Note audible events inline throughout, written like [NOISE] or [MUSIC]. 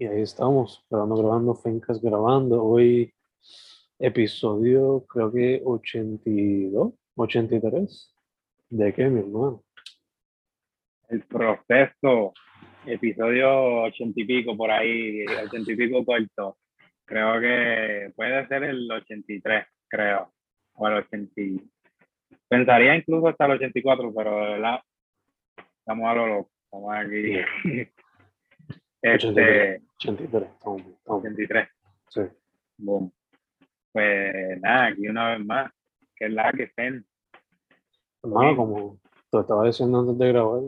Y ahí estamos, grabando, grabando, Fencas grabando. Hoy, episodio, creo que 82, 83. ¿De qué, mi hermano? El proceso, episodio ochenta y pico por ahí, ochenta y pico corto. Creo que puede ser el 83, creo. O el 80. Pensaría incluso hasta el 84, pero de verdad, estamos a lo loco. Estamos aquí. [LAUGHS] Este, 83, 83. Sí. Boom. Pues nada, aquí una vez más, que es la que estén. Hermano, como te estaba diciendo antes de grabar,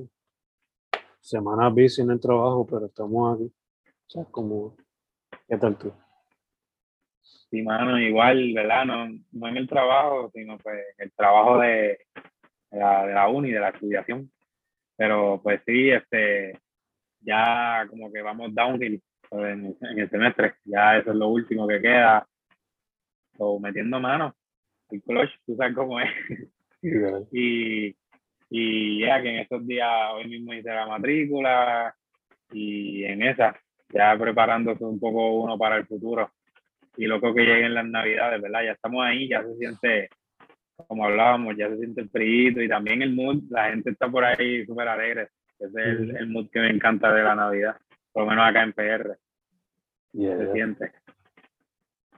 semana busy en el trabajo, pero estamos aquí. O sea, como, ¿qué tal tú? Sí, mano, igual, ¿verdad? No, no en el trabajo, sino pues en el trabajo de, de, la, de la uni, de la estudiación. Pero pues sí, este, ya como que vamos downhill en, en el semestre. Ya eso es lo último que queda. O metiendo mano. El clutch, tú sabes cómo es. [LAUGHS] y, y ya que en estos días, hoy mismo hice la matrícula y en esa, ya preparándose un poco uno para el futuro. Y loco que lleguen las navidades, ¿verdad? Ya estamos ahí, ya se siente, como hablábamos, ya se siente el frío y también el mood, la gente está por ahí súper alegre. Ese es el, el, mood que me encanta de la Navidad, por lo menos acá en PR. Yeah, se yeah. siente.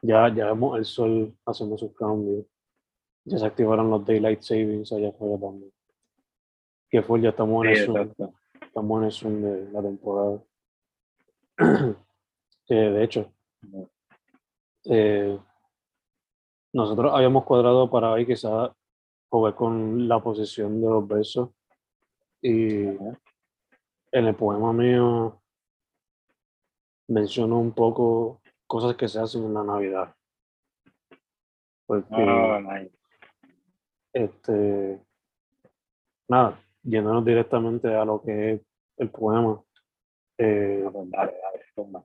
Ya, ya vemos el sol haciendo sus cambios. Ya se activaron los Daylight Savings allá afuera también. Que fue, ya estamos en Sí, el zoom, estamos en el zoom de la temporada. que [CLEARS THROAT] de hecho, eh, nosotros habíamos cuadrado para hoy quizás jugar con la posición de los versos. Y en el poema mío menciono un poco cosas que se hacen en la Navidad. Porque, Oh, nice. este, nada, yéndonos directamente a lo que es el poema, eh, Ah, pues dale, dale, toma.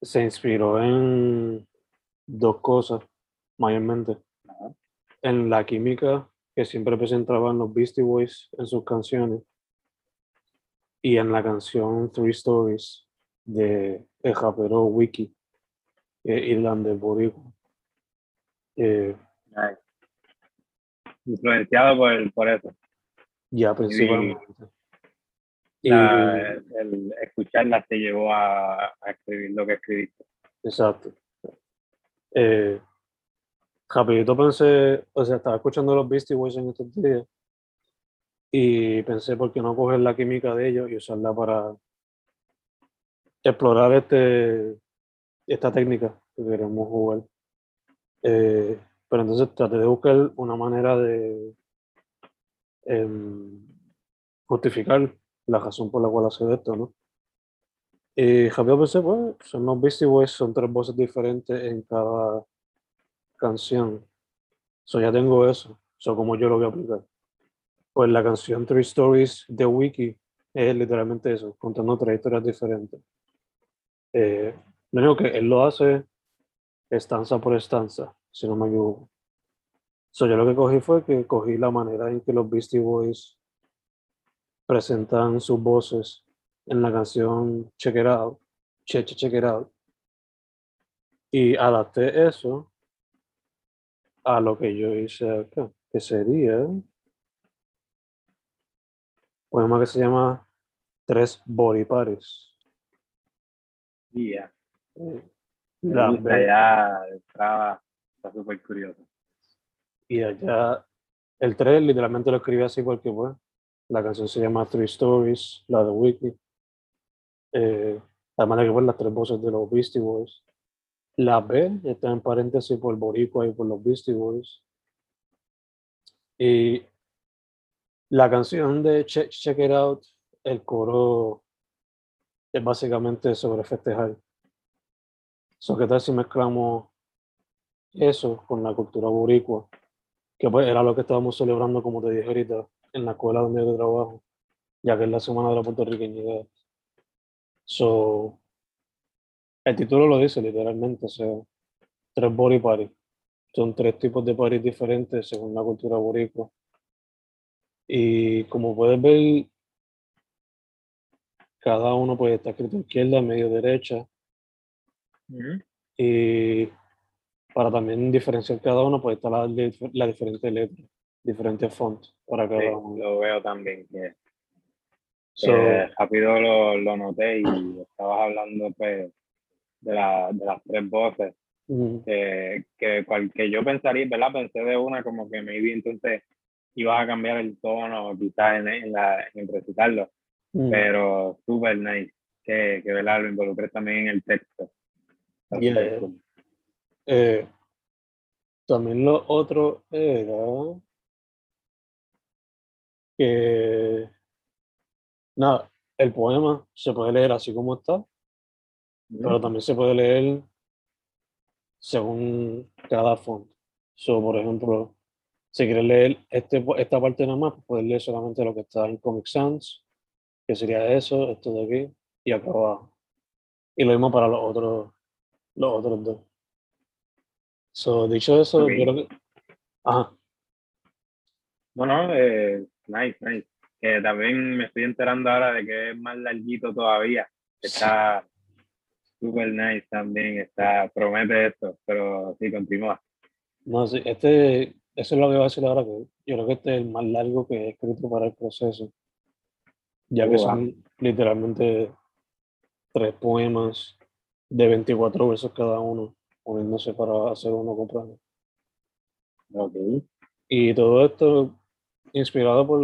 se inspiró en dos cosas, mayormente. En la química que siempre presentaban los Beastie Boys en sus canciones y en la canción Three Stories de el rapero Wiki, eh, irlandés boricua. Eh, Nice. Influenciado por, por eso. ya principalmente. Y, La- el escucharla te llevó a, a escribir lo que escribiste. exacto. Eh, rapidito pensé, o sea, estaba escuchando los Beastie Boys en estos días y pensé, ¿por qué no coger la química de ellos y usarla para explorar este, esta técnica que queremos jugar? Eh, pero entonces traté de buscar una manera de em, justificar la razón por la cual hacer esto, ¿no? Y rápido pensé, pues, son los Beastie Boys, son tres voces diferentes en cada canción. So ya tengo eso. So como yo lo voy a aplicar. Pues la canción Three Stories de Wiki es literalmente eso, contando tres historias diferentes. Eh, lo único que él lo hace estanza por estanza, si no me equivoco. So yo lo que cogí fue que cogí la manera en que los Beastie Boys presentan sus voces en la canción Check It Out, Che Che Check It Out, y adapté eso a lo que yo hice acá, que sería un poema que se llama Tres Body Parties. Eh, Me la de entrada. Está súper curioso. y allá el 3 literalmente lo escribí así porque pues la canción se llama Three Stories, la de Wiki. Eh, además de que pues las tres voces de los Beastie Boys. La B está en paréntesis por Boricua y por los Beastie Boys. Y la canción de Check, Check It Out, el coro es básicamente sobre festejar. So, ¿Qué tal si mezclamos eso con la cultura boricua? Que pues era lo que estábamos celebrando, como te dije ahorita, en la escuela donde yo trabajo, ya que es la Semana de la Puertorriqueñidad. So, el título lo dice literalmente, o sea, tres body party. Son tres tipos de parties diferentes según la cultura boricua. Y como puedes ver, cada uno pues está escrito izquierda, medio derecha, Ujú. Y para también diferenciar cada uno, pues está la, la diferente letra, diferentes fonts para cada Sí, uno. lo veo también. Que, So, que rápido lo, lo noté y estabas hablando pues de, la, de las tres voces mm, que, que, cual, que yo pensaría, ¿verdad? Pensé de una como que maybe entonces ibas a cambiar el tono quizás en, en, la, en recitarlo, mm, pero súper nice que, que ¿verdad? lo involucres también en el texto. Yeah. eh, también lo otro era que, nada, el poema se puede leer así como está, pero también se puede leer según cada font. So, por ejemplo, si quieres leer este, esta parte nada más, pues puedes leer solamente lo que está en Comic Sans, que sería eso, esto de aquí, y acá abajo. Y lo mismo para los otros, los otros dos. So, dicho eso, Ok. yo creo que... Ajá, No, no, eh, nice, nice. Que también me estoy enterando ahora de que es más larguito todavía. Está súper nice también, está, promete esto, pero sí, continúa. no, sí, este, eso es lo que voy a decir ahora, que yo creo que este es el más largo que he escrito para el proceso, ya que Oh, wow. son literalmente tres poemas de 24 versos cada uno, uniéndose para hacer uno completo. Ok. Y todo esto inspirado por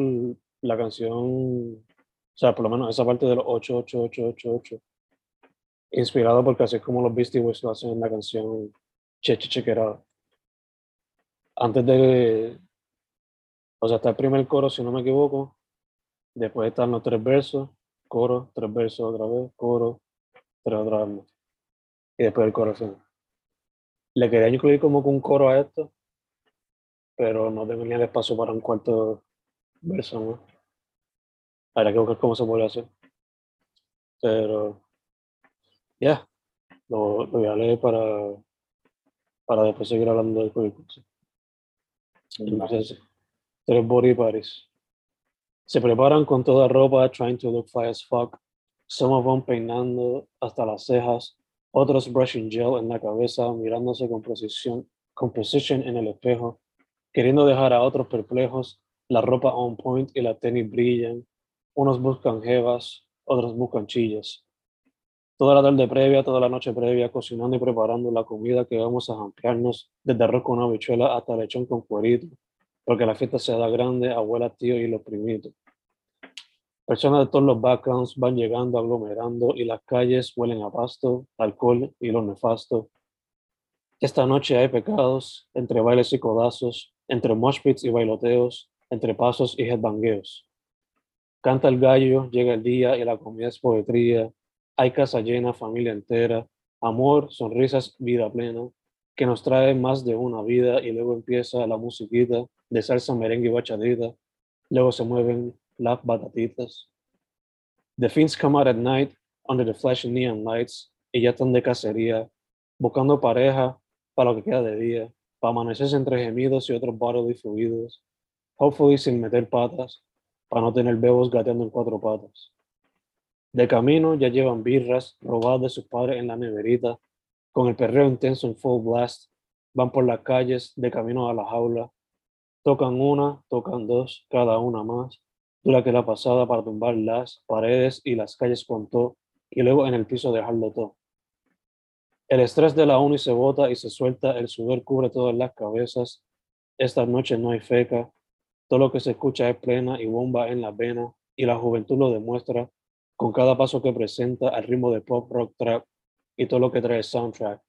la canción, o sea, por lo menos esa parte de los 8, 8, 8, 8, 8. Inspirado porque así es como los Beastie Boys lo hacen en la canción Che Che Che It Out. Antes de, o sea, está el primer coro, si no me equivoco. Después están los tres versos, coro, tres versos otra vez, coro, tres otra vez. Y después el final. Le quería incluir como que un coro a esto, pero no tenía el espacio para un cuarto verso más. Habrá que buscar cómo se puede hacer. Pero, ya, lo, lo voy a leer para, para después seguir hablando del currículum. Entonces, tres body parties. Se preparan con toda ropa, trying to look fly as fuck. Some of them peinando hasta las cejas, otros brushing gel en la cabeza, mirándose con precisión, con precision en el espejo, queriendo dejar a otros perplejos. La ropa on point y la tenis brillan. Unos buscan jevas, otros buscan chillas. Toda la tarde previa, toda la noche previa, cocinando y preparando la comida que vamos a ampliarnos, desde arroz con habichuela hasta lechón con cuerito, porque la fiesta se da grande, abuela, tío y los primitos. Personas de todos los backgrounds van llegando, aglomerando, y las calles huelen a pasto, alcohol y lo nefasto. Esta noche hay pecados, entre bailes y codazos, entre mosh y bailoteos, entre pasos y headbangueos. Canta el gallo, llega el día y la comida es poetría. Hay casa llena, familia entera, amor, sonrisas, vida plena, que nos trae más de una vida y luego empieza la musiquita de salsa, merengue y bachadita. Luego se mueven las batatitas. The fiends come out at night under the flashing neon lights y ya están de cacería, buscando pareja para lo que queda de día, para amanecerse entre gemidos y otros bodily fluidos, hopefully sin meter patas, para no tener bebos gateando en cuatro patas. De camino ya llevan birras robadas de sus padres en la neverita, con el perreo intenso en full blast, van por las calles de camino a la jaula, tocan una, tocan dos, cada una más, dura que la pasada para tumbar las paredes y las calles con todo, y luego en el piso dejarlo todo. El estrés de la uni se bota y se suelta, el sudor cubre todas las cabezas, esta noche no hay feca, todo lo que se escucha es plena y bomba en las venas, y la juventud lo demuestra con cada paso que presenta al ritmo de pop, rock, trap y todo lo que trae soundtrack.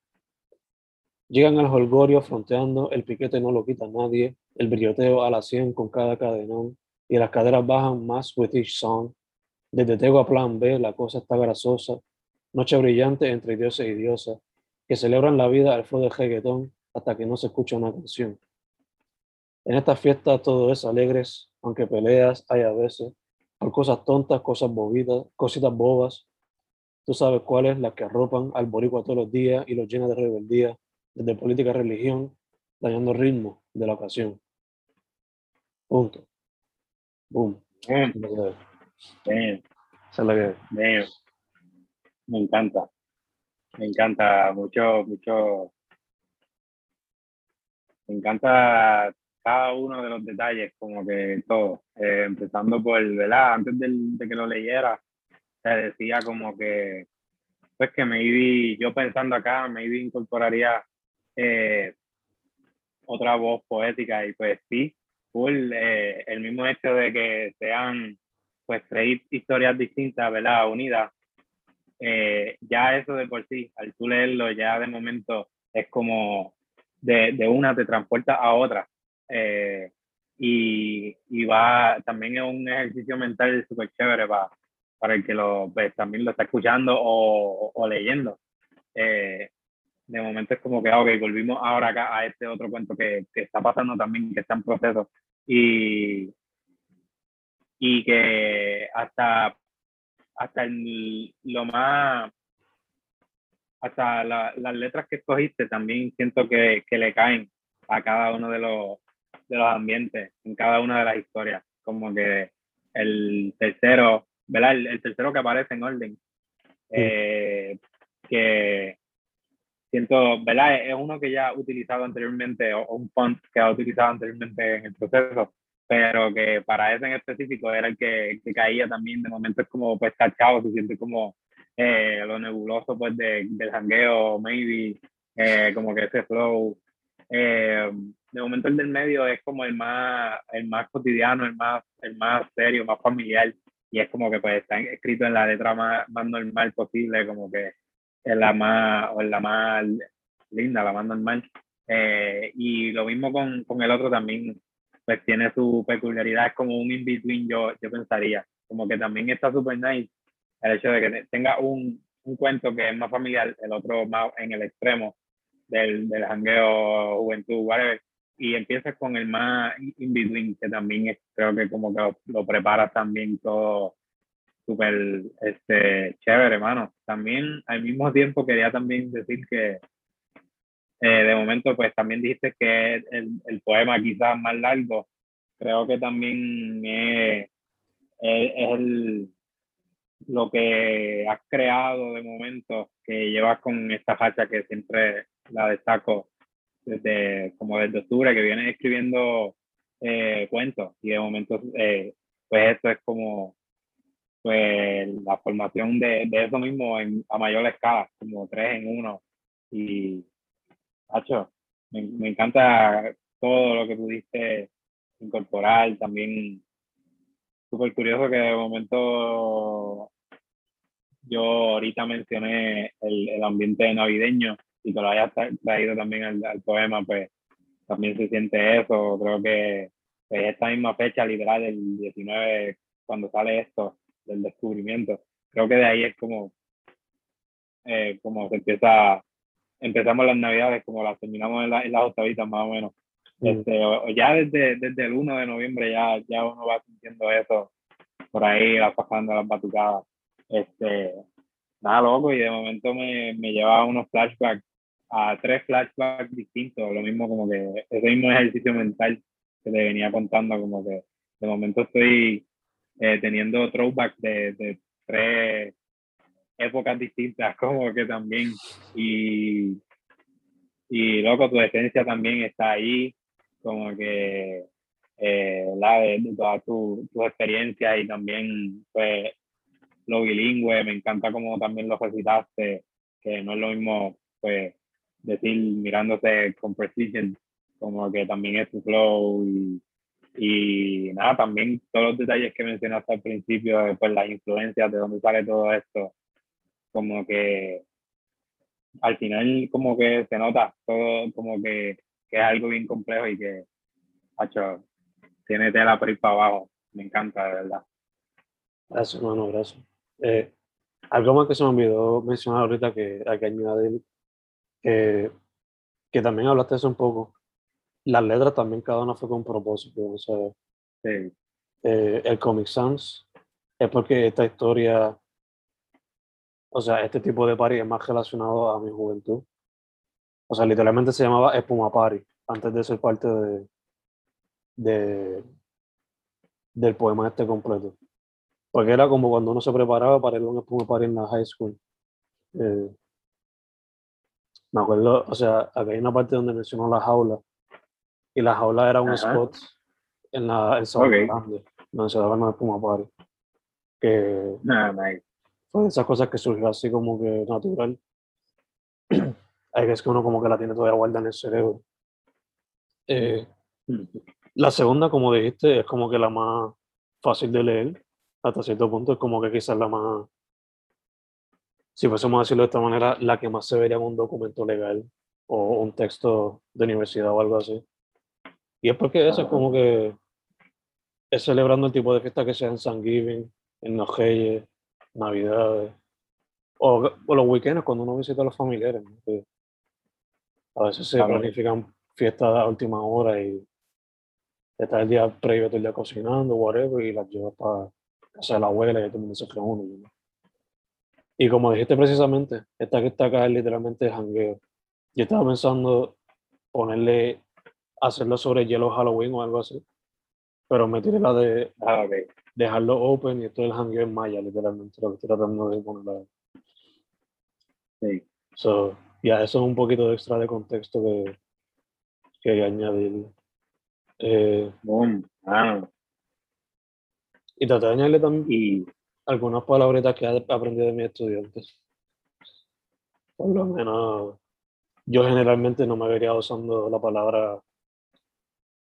Llegan al holgorio fronteando, el piquete no lo quita nadie, el brilloteo a la 100 con cada cadenón, y las caderas bajan más with each song. Desde Tego a Plan B, la cosa está grasosa, noche brillante entre dioses y diosas, que celebran la vida al flow de reggaetón hasta que no se escucha una canción. En esta fiesta todo es alegres, aunque peleas hay a veces, por cosas tontas, cosas bobitas, cositas bobas. Tú sabes cuáles, las que arropan al boricua todos los días y los llena de rebeldía, desde política a religión, dañando el ritmo de la ocasión. Punto. Boom. Esa damn, es la que damn. Me encanta. Me encanta mucho, mucho. Me encanta cada uno de los detalles, como que todo. Eh, empezando por, ¿verdad? Antes de que lo leyera, se decía como que, pues que me iba, yo pensando acá, me iba incorporaría eh, otra voz poética y pues sí, full, eh, el mismo hecho de que sean pues tres historias distintas, ¿verdad? Unidas, eh, ya eso de por sí, al tú leerlo, ya de momento es como de, de una te transporta a otra. Eh, y, y, va, también es un ejercicio mental súper chévere para, para el que lo, pues, también lo está escuchando o, o leyendo. Eh, de momento es como que, ok, volvimos ahora acá a este otro cuento que, que está pasando también, que está en proceso. Y, y que hasta, hasta lo más, hasta las letras que escogiste también siento que, que, le caen a cada uno de los, de los ambientes, en cada una de las historias. Como que el tercero, ¿verdad? El, tercero que aparece en orden, eh, que siento, ¿verdad? Es uno que ya ha utilizado anteriormente, o, un font que ha utilizado anteriormente en el proceso, pero que para ese en específico era el que, que caía también de momento es como pues cachado, se siente como eh, lo nebuloso pues de, del jangueo, maybe, eh, como que ese flow. Eh, de momento el del medio es como el más, el más cotidiano, el más, el más serio, más familiar, y es como que pues está escrito en la letra más, más normal posible, como que es la más, o la más linda, la más normal. Eh, y lo mismo con, con, el otro también, pues tiene su peculiaridad, es como un in-between, yo, yo pensaría. Como que también está súper nice el hecho de que tenga un, un, cuento que es más familiar, el otro más en el extremo del, del jangueo, juventud, whatever. Y empiezas con el más in-between, que también creo que como que lo, lo preparas también todo súper este, chévere, hermano. También al mismo tiempo quería también decir que eh, de momento pues también dijiste que el, el, poema quizás más largo, creo que también es, es, el, lo que has creado de momento que llevas con esta facha que siempre la destaco desde como desde octubre que vienes escribiendo eh, cuentos y de momento eh, pues esto es como pues la formación de, eso mismo en, a mayor escala, como tres en uno. Y, Hacho, me, encanta todo lo que pudiste incorporar. También súper curioso que de momento yo ahorita mencioné el, ambiente navideño y que lo hayas traído también al, poema, pues también se siente eso. Creo que pues, esta misma fecha, literal, el 19, cuando sale esto, del descubrimiento. Creo que de ahí es como, eh, como se empieza, empezamos las navidades como las terminamos en, la, en las octavitas más o menos. Este, o, ya desde, desde el 1 de noviembre ya, ya uno va sintiendo eso, por ahí va pasando las batucadas. Este, nada loco y de momento me, me lleva a unos flashbacks, a tres flashbacks distintos, lo mismo como que ese mismo ejercicio mental que te venía contando, como que de momento estoy eh, teniendo throwback de, de, tres épocas distintas, [LAUGHS] como que también, y, y loco, tu esencia también está ahí, como que eh, la de, todas tus tu experiencias y también pues lo bilingüe, me encanta como también lo recitaste, que no es lo mismo pues decir mirándose con precision, como que también es tu flow y y nada, también todos los detalles que mencionaste al principio, pues las influencias, de dónde sale todo esto, como que al final como que se nota todo como que, que es algo bien complejo y que, hecho, tiene tela por ir para abajo. Me encanta, de verdad. Gracias, hermano, gracias. Eh, algo más que se me olvidó mencionar ahorita que hay que añadir, eh, que también hablaste eso un poco, las letras también cada una fue con propósito. O sea, eh, el Comic Sans es porque esta historia, o sea, este tipo de party es más relacionado a mi juventud. O sea, literalmente se llamaba Espuma Party antes de ser parte de, de del poema este completo. Porque era como cuando uno se preparaba para ir a un Espuma Party en la high school. Eh, Me acuerdo, o sea, acá hay una parte donde mencionó la jaula. Y la jaula era un Ajá. spot en la en Sabana Ok. Grande, donde se daban los Puma Party. Que Ah, nice. fue de esas cosas que surgió así como que natural. [CLEARS THROAT] Hay que es que uno como que la tiene todavía guardada en el cerebro. Eh, la segunda, como dijiste, es como que la más fácil de leer. Hasta cierto punto es como que quizás la más, si fuésemos a decirlo de esta manera, la que más se vería en un documento legal o un texto de universidad o algo así. Y es porque eso es como que es celebrando el tipo de fiesta que sea en San Giving, en los Reyes, Navidades, o, o los weekends cuando uno visita a los familiares. ¿no? Que a veces se Claro. planifican fiestas a última hora y está el día previo todo el día cocinando, whatever, y las llevas para casa de la abuela y todo el mundo se reúne. ¿no? Y como dijiste precisamente, esta que está acá es literalmente jangueo. Yo estaba pensando ponerle, hacerlo sobre hielo Halloween o algo así, pero me tiré la de Ah, ok. dejarlo open y esto del jangueo en maya, literalmente, lo que estoy tratando de poner. Sí. So, ya, eso es un poquito de extra de contexto que quería añadir. Eh, Boom. Ah, y traté de añadirle también y algunas palabritas que he aprendido de mis estudiantes. Por lo menos, yo generalmente no me vería usando la palabra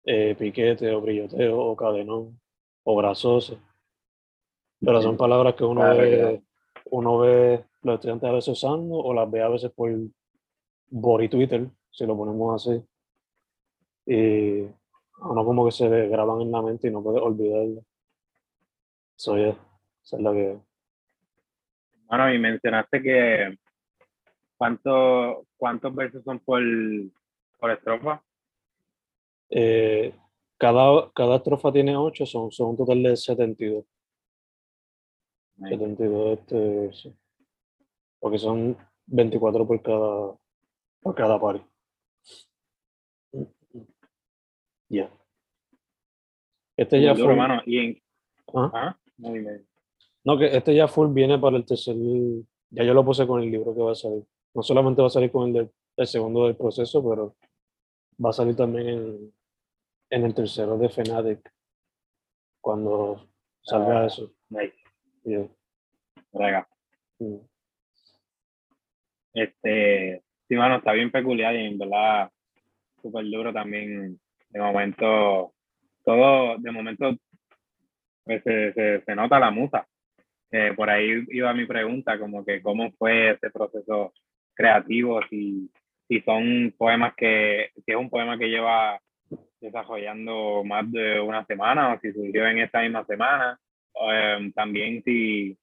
eh, piquete o brilloteo o cadenón o brazoso. Pero son palabras que uno Claro, ve, claro. uno ve los estudiantes a veces usando o las ve a veces por body Twitter, si lo ponemos así. Y uno como que se graban en la mente y no puede olvidarlo. So, yeah, esa es la que... bueno, y mencionaste que cuánto, cuántos versos son por, por estrofa. Eh, cada, cada estrofa tiene 8, son, son un total de 72. 72 este, versos. Porque son 24 por cada, por cada party. Ya. Este ya Duro, full, mano. Y en, ¿ah? ah, muy bien. No, que este ya full viene para el tercer. Ya yo lo puse con el libro que va a salir. No solamente va a salir con el, del- el segundo del proceso, pero va a salir también en, en el tercero de Fnatic. Cuando salga Ah. eso. Nice. Yeah. Mm. Este, sí, mano, está bien peculiar y en verdad súper duro también. De momento, todo, de momento, pues se, se, se nota la musa. Eh, por ahí iba mi pregunta, como que cómo fue ese proceso creativo, si, si son poemas que, si es un poema que lleva desarrollando más de una semana o si surgió en esta misma semana. Eh, también si,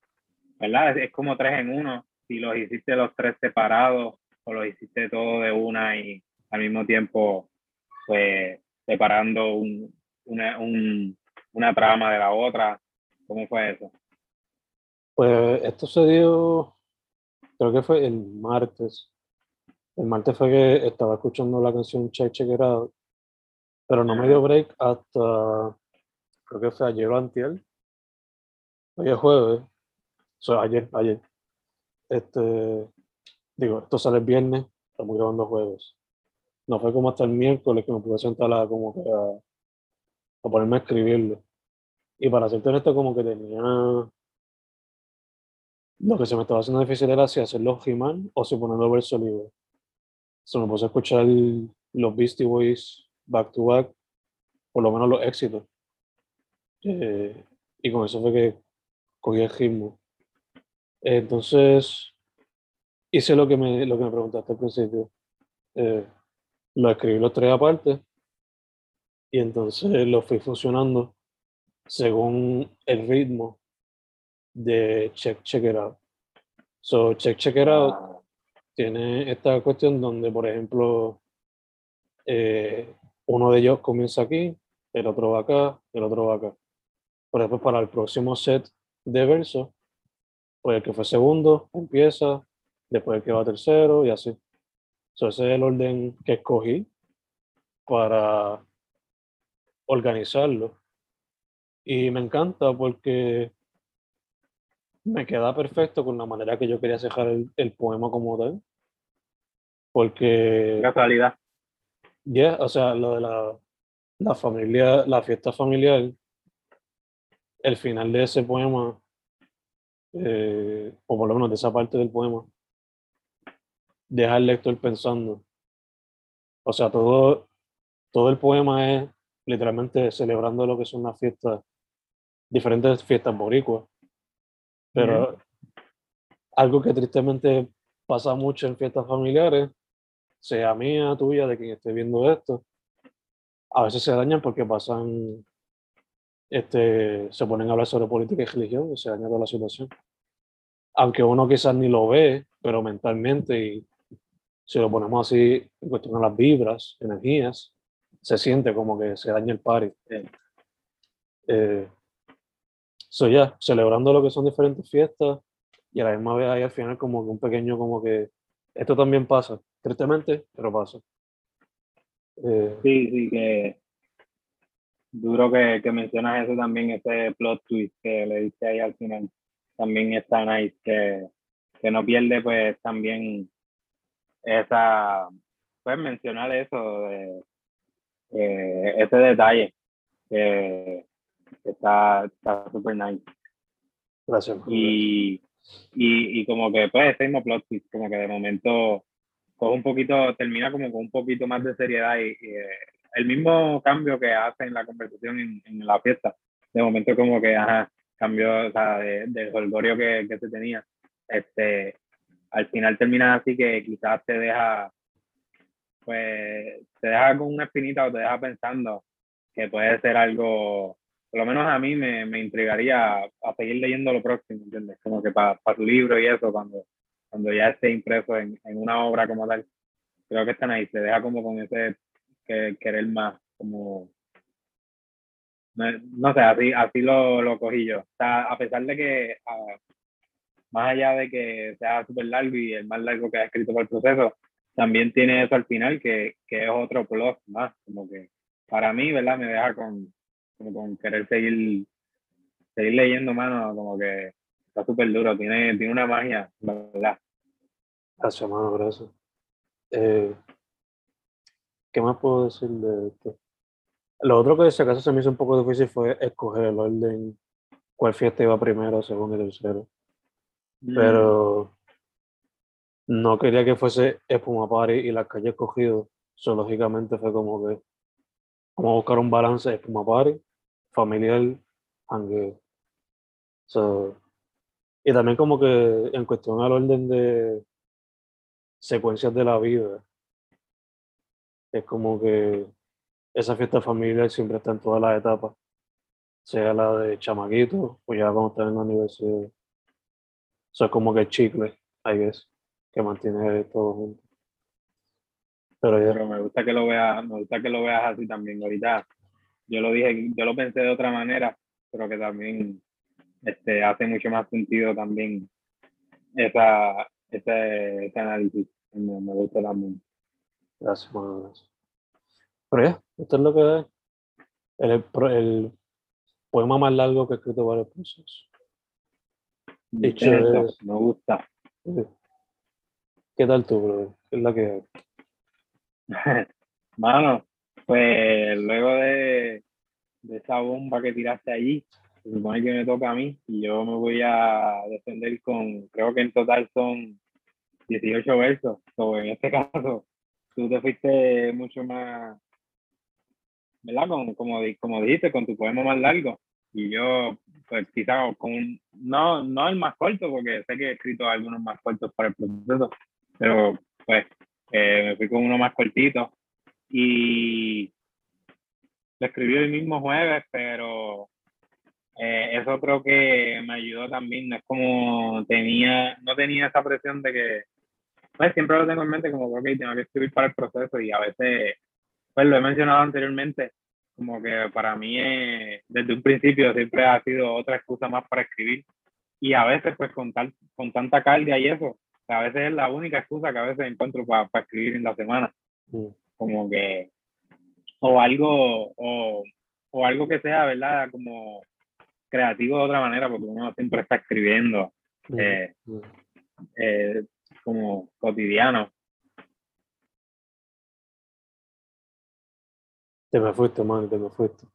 ¿verdad? Es, como tres en uno, si los hiciste los tres separados o los hiciste todo de una y al mismo tiempo, pues, separando un, una, un, una trama de la otra. ¿Cómo fue eso? Pues esto se dio, creo que fue el martes. El martes fue que estaba escuchando la canción Check Check It pero no me dio break hasta, creo que fue ayer o antier. Hoy es jueves, o sea, ayer, ayer. Este, digo, esto sale el viernes, estamos grabando jueves. No fue como hasta el miércoles que me pude sentar a, como que a, a ponerme a escribirlo. Y para serte honesto, como que tenía lo que se me estaba haciendo difícil era si hacerlo rimar o si ponerlo verso libre. Se me puse a escuchar los Beastie Boys back to back, por lo menos los éxitos. Eh, y con eso fue que cogí el ritmo. Entonces, hice lo que me, lo que me preguntaste al principio. Eh, lo escribí los tres aparte y entonces lo fui funcionando según el ritmo de Check Check It Out. So, Check Check It Out tiene esta cuestión donde, por ejemplo, eh, uno de ellos comienza aquí, el otro va acá, el otro va acá. Por ejemplo, para el próximo set de versos, pues el que fue segundo empieza, después el que va tercero y así. So, ese es el orden que escogí para organizarlo. Y me encanta porque me queda perfecto con la manera que yo quería cerrar el, el poema como tal. Porque, Casualidad. Ya, o sea, lo de la, la familia, la fiesta familiar, el final de ese poema, eh, o por lo menos de esa parte del poema, deja al lector pensando. O sea, todo, todo el poema es literalmente celebrando lo que son las fiestas, diferentes fiestas boricuas. Pero algo que tristemente pasa mucho en fiestas familiares, sea mía, tuya, de quien esté viendo esto, a veces se dañan porque pasan, este, se ponen a hablar sobre política y religión y se daña toda la situación. Aunque uno quizás ni lo ve, pero mentalmente, y si lo ponemos así en cuestión las vibras, energías, se siente como que se daña el party. Eh, so ya, celebrando lo que son diferentes fiestas y a la misma vez ahí al final como que un pequeño como que esto también pasa, tristemente, pero pasa. Eh, Sí, sí, que duro que, que mencionas eso también, ese plot twist que le diste ahí al final. También está nice, que, que no pierde pues también esa, pues mencionar eso, de, eh, ese detalle que, que está súper nice. gracias. Y, y, y como que pues ese mismo plot twist, como que de momento coge un poquito, termina como con un poquito más de seriedad y, y, eh, el mismo cambio que hace en la conversación en, en la fiesta, de momento como que ajá, cambió o sea, de, del holgorio que, que se tenía, este, al final termina así que quizás te deja, pues, te deja con una espinita o te deja pensando que puede ser algo, por lo menos a mí me, me intrigaría a seguir leyendo lo próximo, ¿entiendes? Como que para tu libro y eso, cuando, cuando ya esté impreso en, en una obra como tal, creo que están ahí, te deja como con ese que, querer más, como, no, no sé, así, así lo, lo cogí yo. O sea, a pesar de que, ah, más allá de que sea súper largo y el más largo que ha escrito por el proceso, también tiene eso al final que, que es otro plus más, como que para mí, ¿verdad? Me deja con, con querer seguir, seguir leyendo, mano, como que está súper duro, tiene, tiene una magia, ¿verdad? Gracias, mano, gracias. Eh, ¿Qué más puedo decir de esto? Lo otro que si acaso se me hizo un poco difícil fue escoger el orden, cuál fiesta iba primero, segundo y tercero. Pero no quería que fuese Espuma Party y las calles escogido. So, lógicamente fue como que vamos a buscar un balance Espuma Party, familiar, jangueo. So, y también como que en cuestión al orden de secuencias de la vida, es como que esa fiesta familiar siempre está en todas las etapas, sea la de chamaquito o ya cuando están en la universidad. Eso es como que chicle, I guess, que mantiene todo junto. Pero ya, Pero me gusta que lo veas, me gusta que lo veas así también. Ahorita yo lo dije, yo lo pensé de otra manera, pero que también este, hace mucho más sentido también esa, ese, ese análisis. Me, me gusta también. gracias, gracias. Pero ya, esto es lo que es el, el, poema más largo que he escrito varios procesos. Dicho Eso, es- me gusta. ¿Qué tal tú, brother? ¿Qué es la que hay? [LAUGHS] Mano, pues luego de, de esa bomba que tiraste allí, se supone que me toca a mí y yo me voy a defender con, creo que en total son 18 versos. So, en este [LAUGHS] caso, tú te fuiste mucho más, ¿verdad? Con, como, como dijiste, con tu poema más largo. Y yo, pues quizá con, no, no el más corto, porque sé que he escrito algunos más cortos para el proceso, pero pues eh, me fui con uno más cortito y lo escribí el mismo jueves, pero eh, eso creo que me ayudó también. No es como tenía, no tenía esa presión de que, pues siempre lo tengo en mente como ok, tengo que escribir para el proceso y a veces, pues lo he mencionado anteriormente, como que para mí eh, desde un principio siempre ha sido otra excusa más para escribir y a veces pues con, tal, con tanta carga y eso, a veces es la única excusa que a veces encuentro para escribir en la semana Mm, como que o algo o, o algo que sea verdad como creativo de otra manera, porque uno siempre está escribiendo eh, eh, como cotidiano. Te me fuiste, man, te me fuiste.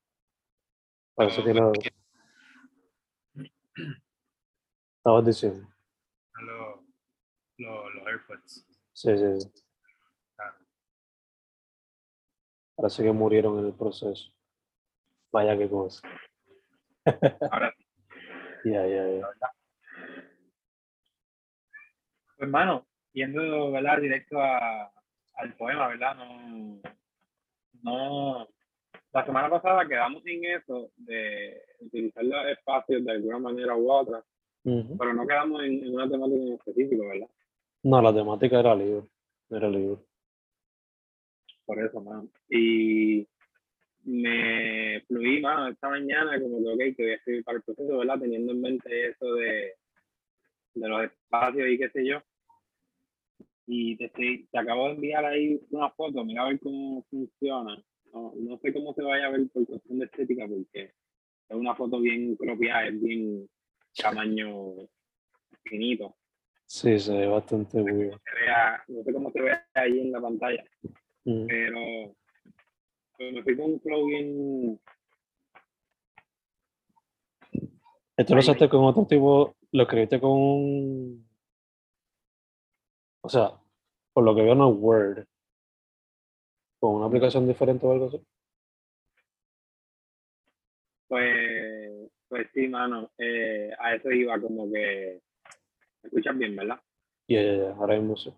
Parece que no. Estabas diciendo. Los, los, los AirPods. Sí, sí, sí. Ah. Parece que murieron en el proceso. Vaya qué cosa. Ahora sí, [LAUGHS] Ya, ya, ya. Pues, hermano, yendo, ¿verdad? Directo a, al poema, ¿verdad? No, no, la semana pasada quedamos en eso de utilizar los espacios de alguna manera u otra, Ujú. pero no quedamos en, en una temática en específico, ¿verdad? No, la temática era libre. Era libre. Por eso, mano. Y me fluí, mano, esta mañana como que, ok, que voy a escribir para el proceso, ¿verdad? Teniendo en mente eso de, de los espacios y qué sé yo. Y te, estoy- te acabo de enviar ahí una foto, mira a ver cómo funciona. No, no sé cómo se vaya a ver por cuestión de estética, porque es una foto bien cropiada, es bien tamaño finito. Sí, se ve bastante vea- no sé cómo se ve ahí en la pantalla. Ujú. pero me fui con un flow bien Esto lo usaste con otro tipo, lo escribiste con un... O sea, por lo que veo no es Word. Con una aplicación diferente o algo así. pues pues sí mano eh, a eso iba como que me escuchas bien verdad Y ahora mismo sí.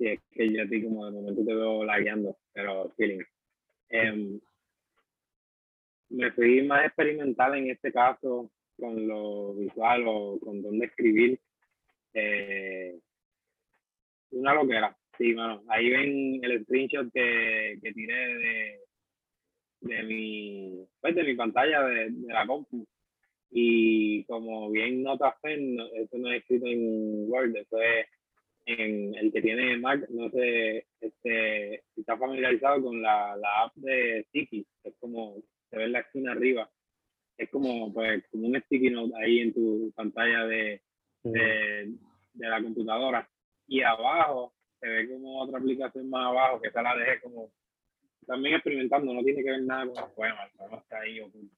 Sí es que yo a ti como de momento te veo lagueando pero feeling. Em, me fui más experimental en este caso con lo visual o con dónde escribir. Eh, una loquera sí mano. Ahí ven el screenshot que, que tiré de de mi, pues de mi pantalla de, la compu. Y como bien notas Fen, no- esto no es escrito en Word, eso es en el que tiene Mac, no sé, este, si está familiarizado con la, la app de Sticky, es como, se ve en la esquina arriba, es como, pues, como un sticky note ahí en tu pantalla de, de, de la computadora. Y abajo se ve como otra aplicación más abajo, que esa la dejé como también experimentando, no tiene que ver nada con el poema, el poema está ahí oculto.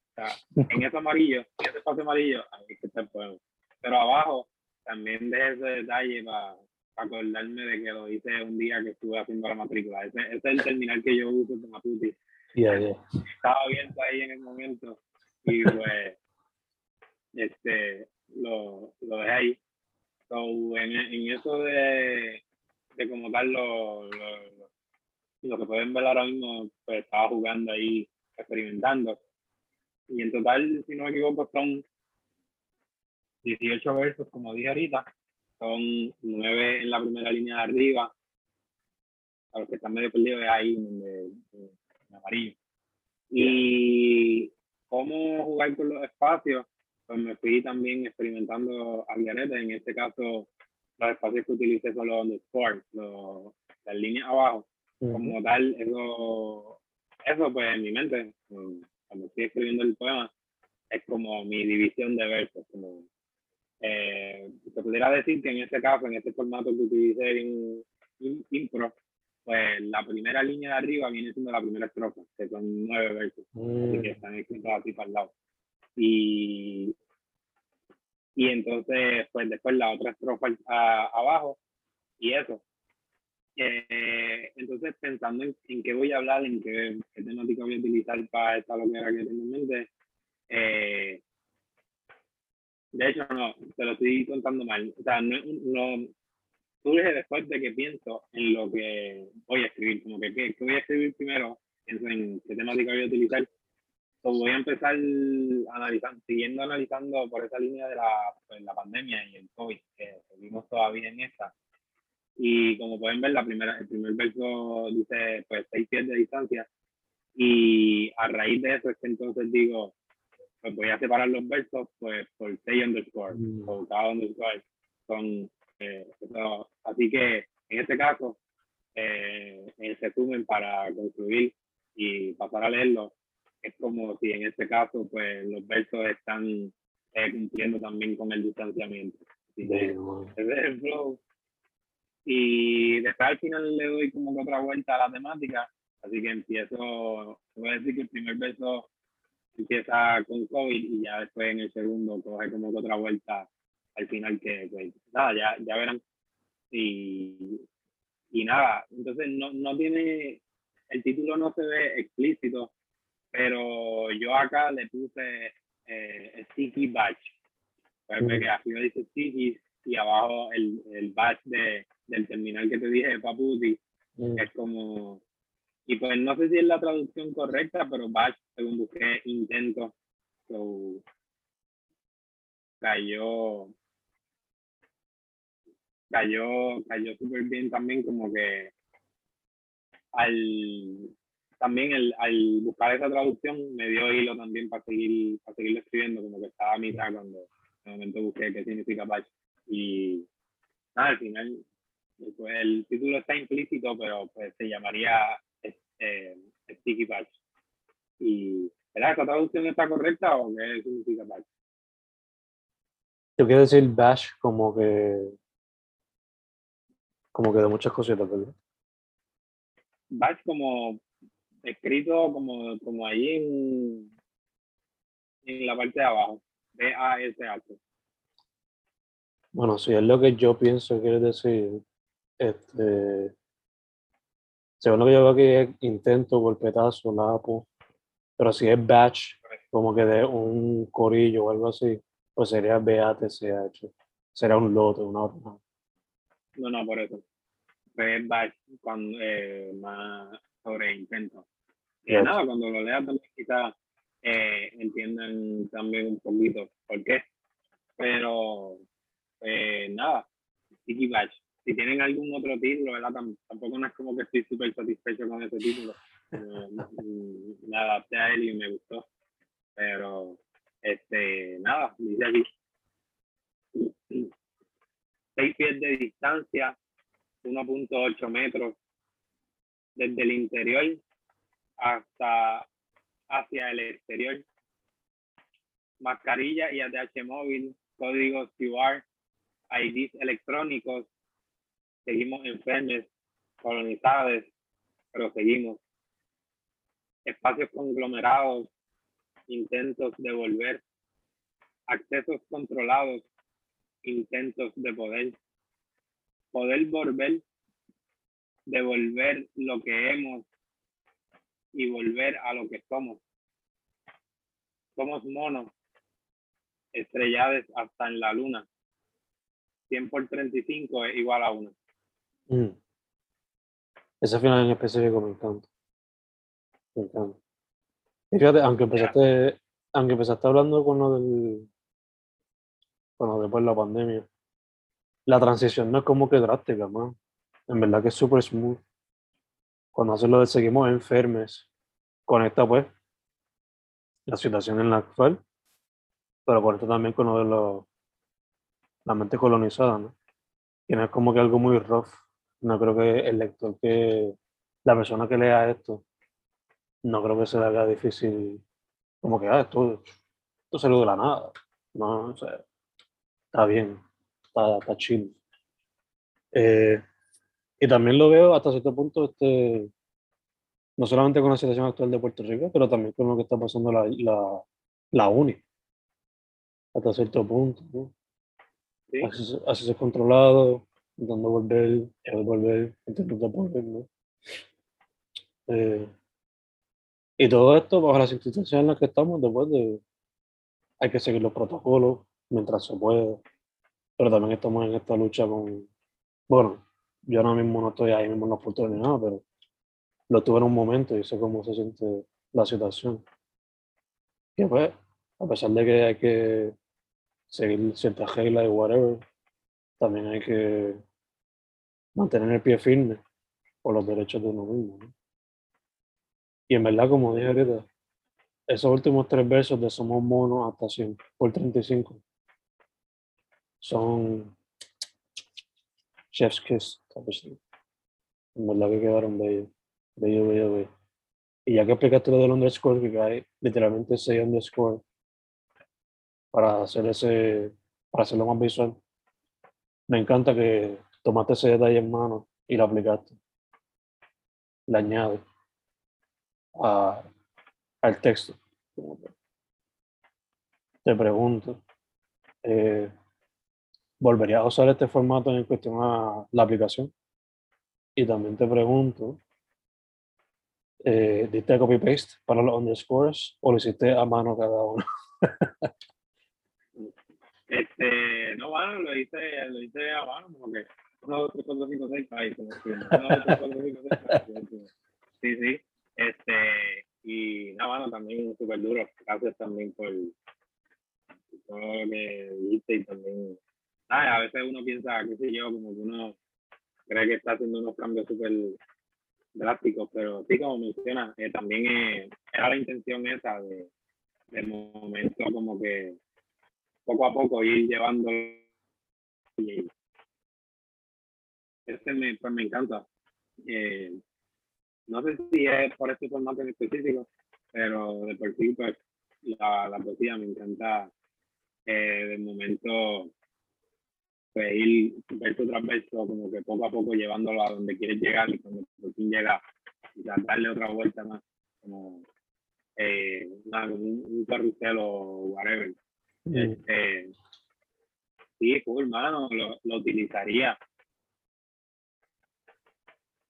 En ese amarillo, en ese espacio amarillo, ahí está el poema. Pero abajo también dejé ese detalle para acordarme de que lo hice un día que estuve haciendo la matrícula. Ese, ese es el terminal que yo uso con Matuti. Ya, ya. Estaba abierto ahí en el momento y pues este lo, lo dejé ahí. So, en, en eso de, de como tal lo, lo, lo- lo que pueden ver ahora mismo, pues estaba jugando ahí, experimentando. Y en total, si no me equivoco, son 18 versos, como dije ahorita. Son 9 en la primera línea de arriba. A los que están medio perdidos es ahí, en amarillo. Y cómo jugar con los espacios, pues me fui también experimentando a garete. En este caso, los espacios que utilicé son los underscore, los, las líneas abajo como tal, eso, eso pues en mi mente, cuando estoy escribiendo el poema, es como mi división de versos, como eh, se pudiera decir que en este caso, en este formato que utilicé en, in- impro, pues la primera línea de arriba viene siendo la primera estrofa, que son nueve versos, así que Mm, están escritos así para el lado. Y, y entonces, pues después la otra estrofa a- abajo, y eso. Eh, entonces, pensando en, en qué voy a hablar, en qué, qué temática voy a utilizar para esta loquera que tengo en mente, eh, de hecho, no, te lo estoy contando mal. O sea, no, no surge después de que pienso en lo que voy a escribir, como que qué, voy a escribir primero, pienso en qué temática voy a utilizar. Pues voy a empezar analizando, siguiendo analizando por esa línea de la, pues, la pandemia y el COVID, que seguimos todavía en esta. Y como pueden ver, la primera, el primer verso dice pues seis pies de distancia. Y a raíz de eso es que entonces digo, pues voy a separar los versos pues por seis underscore, Mm. o cada underscore son eh, eso. así que en este caso, eh, en resumen para concluir y pasar a leerlo, es como si en este caso pues los versos están eh, cumpliendo también con el distanciamiento. Así que, ese es el flow. Y después al final le doy como que otra vuelta a la temática Así que empiezo, voy a decir que el primer beso empieza con COVID y ya después en el segundo coge como otra vuelta al final que, pues, nada, ya, ya verán. Y, y nada, entonces no, no tiene, el título no se ve explícito, pero yo acá le puse eh, Sticky Batch. Pues me arriba dice Sticky y abajo el, el batch de, del terminal que te dije de Paputi, es como y pues no sé si es la traducción correcta, pero batch, según busqué, intento. So, cayó cayó cayó súper bien también como que al también el, al buscar esa traducción me dio hilo también para seguir para seguirlo escribiendo como que estaba a mitad cuando en el momento busqué qué significa batch y nada al final pues el título está implícito pero pues se llamaría eh, Sticky Patch. Y, ¿verdad? ¿Esta traducción está correcta o qué significa Patch? Yo quiero decir Bash como que como que de muchas cositas, ¿verdad? Bash como escrito como, como ahí en, en la parte de abajo. B-A-S-H. Bueno, si es lo que yo pienso, quiere decir, este, según lo que yo veo aquí es intento, golpetazo, lapo. Pero si es batch, como que de un corillo o algo así, pues sería BATCH. Sería un lote, una otra. No, no, por eso. Pues es batch cuando, eh, más sobre intento. Y nada, cuando lo leas también quizás eh, entiendan también un poquito por qué. Pero eh, nada, Sticky Batch si tienen algún otro título, ¿verdad? tampoco no es como que estoy súper satisfecho con ese título. [LAUGHS] me adapté a él y me gustó. Pero, este, nada, dice aquí. Seis pies de distancia, 1.8 metros, desde el interior hasta hacia el exterior. Mascarilla y ATH móvil, códigos QR, IDs electrónicos, seguimos enfermos, colonizados, pero seguimos. Espacios conglomerados, intentos de volver, accesos controlados, intentos de poder, poder volver, devolver lo que hemos y volver a lo que somos. Somos monos, estrellados hasta en la luna. 100 por 35 es igual a 1. Mm. Ese final en específico me encanta. Me encanta. Y fíjate, aunque empezaste, aunque empezaste hablando con lo del. Bueno, después de la pandemia, la transición no es como que drástica, más. En verdad que es súper smooth. Cuando haces lo de seguimos enfermes, conecta pues la situación en la actual, pero conecta también con lo de lo, la mente colonizada, ¿no? Y no es como que algo muy rough no creo que el lector que, la persona que lea esto, no creo que se le haga difícil, como que, ah, esto, esto salió de la nada. No, o sea, está bien, está, está chill. Eh, y también lo veo hasta cierto punto, este, no solamente con la situación actual de Puerto Rico, pero también con lo que está pasando la, la, la UNI, hasta cierto punto. ¿no? Así, así es controlado, intentando volver, volver, intentando volver, ¿no? Eh, y todo esto bajo las instituciones en las que estamos, después de, hay que seguir los protocolos mientras se puede, pero también estamos en esta lucha con, bueno, yo ahora mismo no estoy ahí mismo en la oportunidad, pero lo tuve en un momento y sé cómo se siente la situación. Y pues, a pesar de que hay que seguir ciertas reglas y whatever, también hay que mantener el pie firme por los derechos de uno mismo. Y en verdad, como dije ahorita, esos últimos tres versos de Somos Monos hasta 100 por 35 son Chef's Kiss, en verdad que quedaron bellos, bello, bello, bello. Y ya que explicaste lo del underscore, que hay literalmente ese underscore para hacer ese, para hacerlo más visual me encanta que tomaste ese detalle en mano y lo aplicaste. Le añade. a- al texto. Te pregunto, eh, ¿volverías a usar este formato en cuestión a la aplicación? Y también te pregunto, eh, ¿diste copy-paste para los underscores o lo hiciste a mano cada uno? [LAUGHS] Este, no, bueno, lo hice, lo hice a mano, como que 1, 2, 3, 4, 5, 6, ahí, como que 1, 2, 3, 4, 5, 6, ahí, Sí, sí. Este, y no, bueno, también súper duro. Gracias también por todo lo que dijiste y también. A veces uno piensa, qué sé yo, como que uno cree que está haciendo unos cambios súper drásticos, pero sí, como menciona, eh, también eh, era la intención esa de, de momento como que poco a poco ir llevando y ese me, pues me encanta. Eh, no sé si es por este formato en específico, pero de por sí, pues, la, poesía me encanta eh, de momento pues, ir verso tras verso, como que poco a poco llevándolo a donde quieres llegar y cuando por fin llega, quizás darle otra vuelta más, como, eh, como un, un carrusel o whatever. Este, sí, cool, mano, lo, lo utilizaría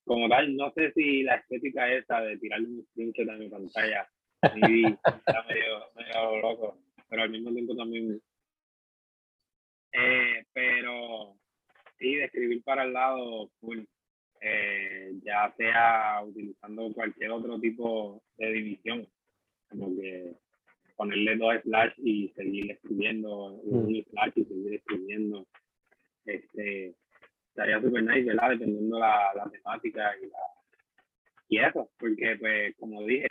como tal, no sé si la estética esa de tirarle un screenshot a mi pantalla mi está medio, medio loco, pero al mismo tiempo también. Eh, pero sí, de escribir para el lado, full. Eh, ya sea utilizando cualquier otro tipo de división, como que ponerle dos slash y seguir escribiendo, un slash y seguir escribiendo. Este, estaría súper nice, ¿verdad? Dependiendo la, la temática y, la, y eso, porque pues como dije,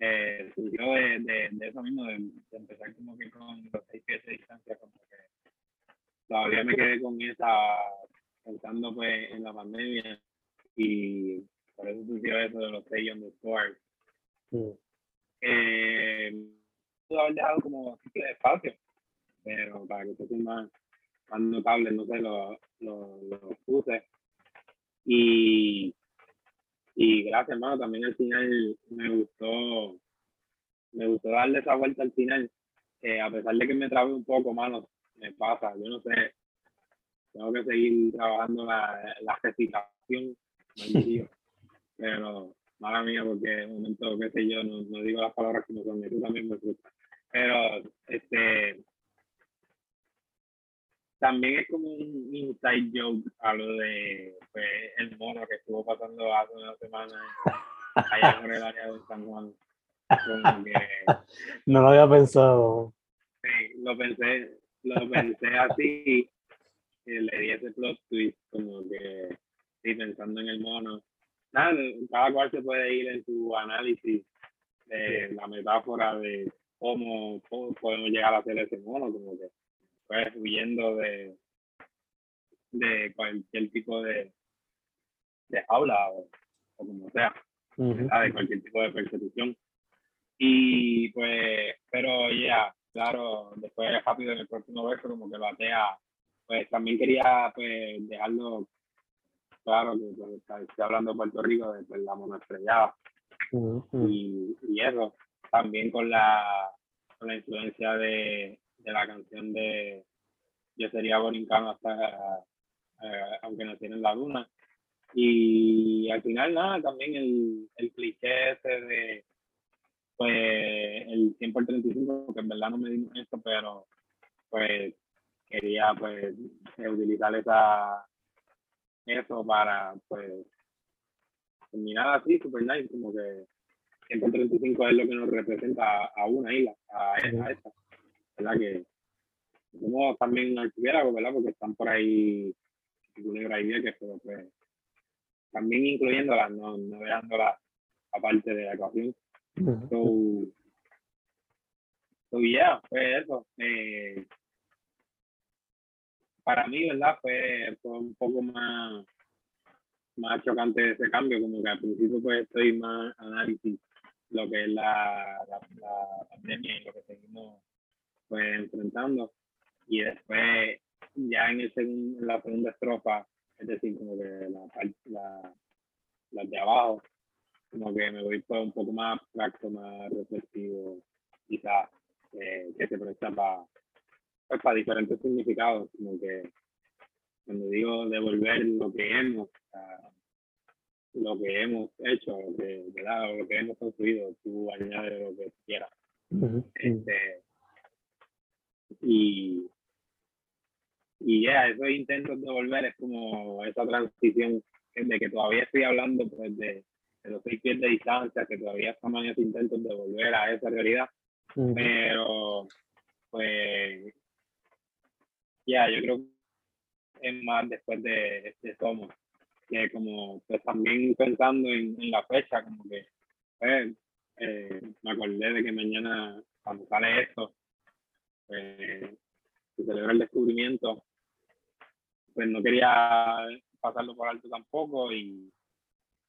eh, surgió de, de, de, eso mismo, de, de, empezar como que con los seis pies de distancia, como que todavía me quedé con esa, pensando pues en la pandemia y por eso surgió eso de los seis underscores. Mm. Eh, pude haber dejado como espacio, pero para que se más más notables, no sé, los lo, lo puse. Y, y gracias, hermano, también al final me gustó, me gustó darle esa vuelta al final, eh, a pesar de que me trabé un poco, mano, me pasa, yo no sé, tengo que seguir trabajando la, la recitación, [LAUGHS] pero mala mía, porque en un momento, qué sé yo, no, no digo las palabras que no son, tú también me frustra. Pero, este, también es como un inside joke a lo de pues, el mono que estuvo pasando hace una semana allá por el área de San Juan. Que, no lo había pensado. Sí, lo pensé, lo pensé así y le di ese plot twist como que sí, pensando en el mono. Nada, cada cual se puede ir en su análisis de la metáfora de cómo, cómo podemos llegar a hacer ese mono, como que pues huyendo de, de cualquier tipo de, de aula o, o como sea, uh -huh. de cualquier tipo de persecución. Y pues, pero ya, claro, después rápido en el próximo verso como que batea, pues también quería pues dejarlo claro que pues, estoy hablando de Puerto Rico, de pues, la monoestrellada uh -huh. y, y eso, también con la, con la influencia de, de la canción de Yo sería borincano hasta eh, aunque naciera en la luna. Y al final, nada, también el, el cliché ese de pues el 100 por 35, que en verdad no me dimos esto, pero pues quería pues utilizar esa eso para pues terminar así, super nice, como que 135 es lo que nos representa a una isla, a, a esta, ¿verdad? Que somos también archipiélagos, ¿verdad? Porque están por ahí Culebra y Vieques, pero pues también incluyéndolas, no, no dejándolas aparte de la ecuación. So, so yeah, fue eso. Eh, para mí, ¿verdad? Fue, fue un poco más, más chocante ese cambio, como que al principio pues estoy más análisis lo que es la, la, la pandemia y lo que seguimos pues enfrentando. Y después ya en, el segundo, en la segunda estrofa, es decir, como que la, la, la de abajo, como que me voy por un poco más abstracto, más reflexivo, quizás, eh, que se presta para pues, para diferentes significados, como que cuando digo devolver lo que hemos, lo que hemos hecho, lo que, lo que hemos construido, tú añades lo que quieras. este, y y ya, esos intentos de volver es como esa transición de que todavía estoy hablando pues, de, de los seis pies de distancia, que todavía estamos en esos intentos de volver a esa realidad. Pero, pues, ya, yo creo que es más después de, de Somos, que como, pues también pensando en, en la fecha, como que, pues, eh, me acordé de que mañana, cuando sale esto, pues, se celebra el descubrimiento, pues no quería pasarlo por alto tampoco y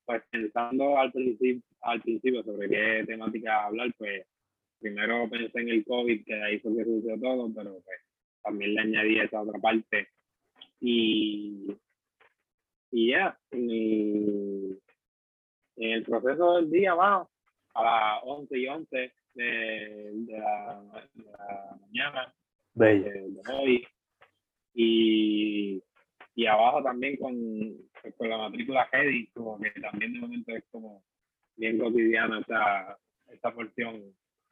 pues pensando al principio, al principio sobre qué temática hablar, pues primero pensé en el COVID, que ahí fue que sucedió todo, pero pues también le añadí esa otra parte. Y, y ya, en, el proceso del día, vamos, a las 11 y 11 de, de, la, mañana de, hoy, y, y abajo también con, con la matrícula Heady, como que también de momento es como bien cotidiana esa, esa porción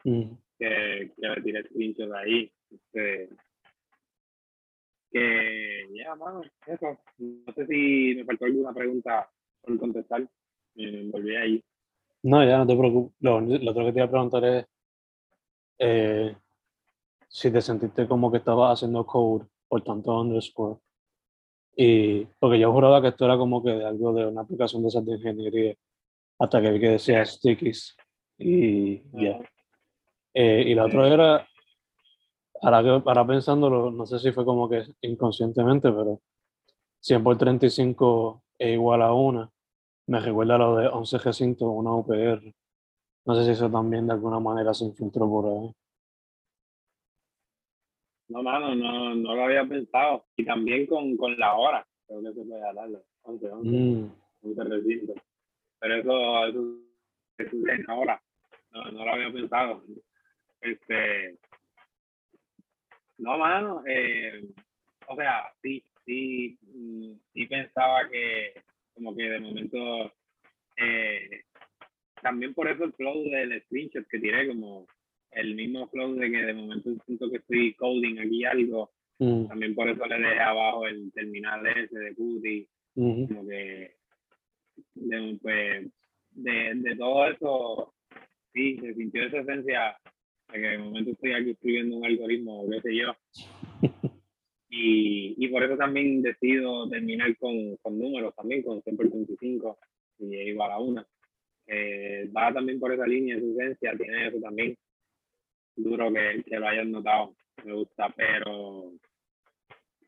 mm. que, que le tiré de ahí. Este, que ya, mano, eso. No sé si me faltó alguna pregunta por contestar. Me volví ahí. No, ya no te preocupes. Lo, lo otro que te iba a preguntar es eh, si te sentiste como que estabas haciendo code por tanto underscore. Y porque yo juraba que esto era como que algo de una aplicación de esas de ingeniería, hasta que vi que decía stickies. Y ya. Eh, y la otra era ahora, ahora pensándolo, no sé si fue como que inconscientemente, pero 100 por 35 es igual a 1. Me recuerda lo de 11 recintos, una UPR. No sé si eso también de alguna manera se infiltró por ahí. No, mano, no, no lo había pensado. Y también con, con la hora, creo que se puede hablarlo. 11, 11, mm. 11 recintos. Pero eso, eso, eso es ahora. No, no lo había pensado. Este, no, mano, eh, o sea, sí, sí, mm, sí pensaba que como que de momento, eh, también por eso el flow del screenshot que tiré, como el mismo flow de que de momento siento que estoy coding aquí algo, mm. también por eso le dejé abajo el terminal ese de Qt, como que de, pues, de, de todo eso, sí, se sintió esa esencia que de momento estoy aquí escribiendo un algoritmo, qué sé yo. [LAUGHS] Y, y por eso también decido terminar con, con números también, con 125 y igual a una. Eh, va también por esa línea de su esencia, tiene eso también. Duro que, que lo hayan notado, me gusta, pero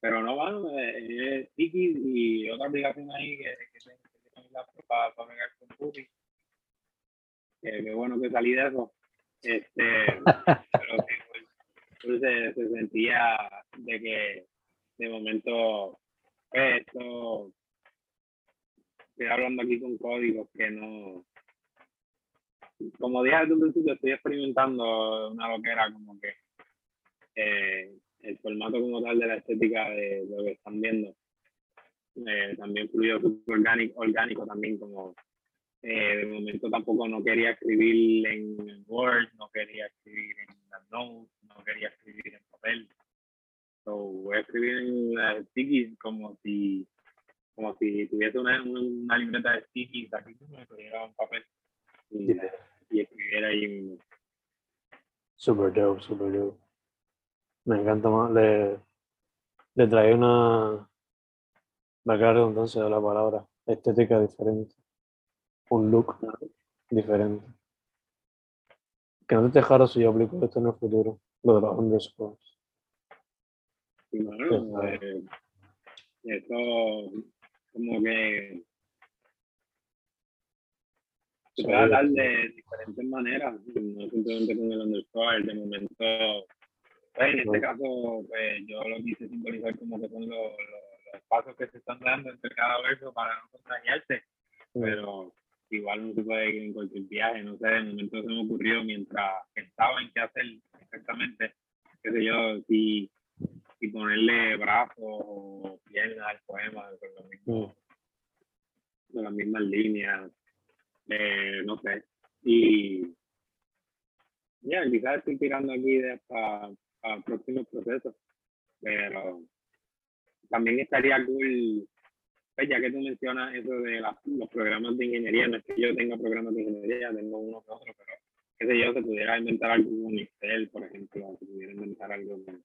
pero no, bueno, eh, es Tiki y otra aplicación ahí que, que, que, la para, para pegar con Puppy. Eh, qué bueno que salí de eso. Este, pero pues, pues, se, sentía de que de momento esto estoy hablando aquí con códigos que no como dije desde un principio estoy experimentando una loquera como que eh, el formato como tal de la estética de lo que están viendo eh, también fluido orgánico, orgánico también como eh, de momento tampoco no quería escribir en Word, no quería escribir en notes, no quería escribir en papel. So, voy a escribir en las sticky como si como si tuviese una, una libreta de sticky aquí me pudiera un papel y, y escribiera ahí. Super dope, super dope. Me encanta más. Le, le trae una, la redundancia de la palabra, estética diferente un look diferente. Que no te dejara si yo aplico esto en el futuro, lo de los underscores. Bueno, eh, eso como que se puede hablar de diferentes maneras, no simplemente con el underscore, de momento, pues, en este caso, pues, yo lo quise simbolizar como que son los, los, pasos que se están dando entre cada verso para no contagiarse, pero igual uno se puede ir en cualquier viaje, no sé, de momento se me ocurrió mientras pensaba en qué hacer exactamente, qué sé yo, si, si ponerle brazos o piernas al poema con, lo mismo, con las mismas líneas, eh, no sé. Y ya, quizás estoy tirando aquí de hasta, próximos procesos, pero también estaría cool, pues ya que tú mencionas eso de los programas de ingeniería, no es que yo tenga programas de ingeniería, tengo uno que otro, pero qué sé yo, se pudiera inventar algo con Excel, por ejemplo, se pudiera inventar algo con,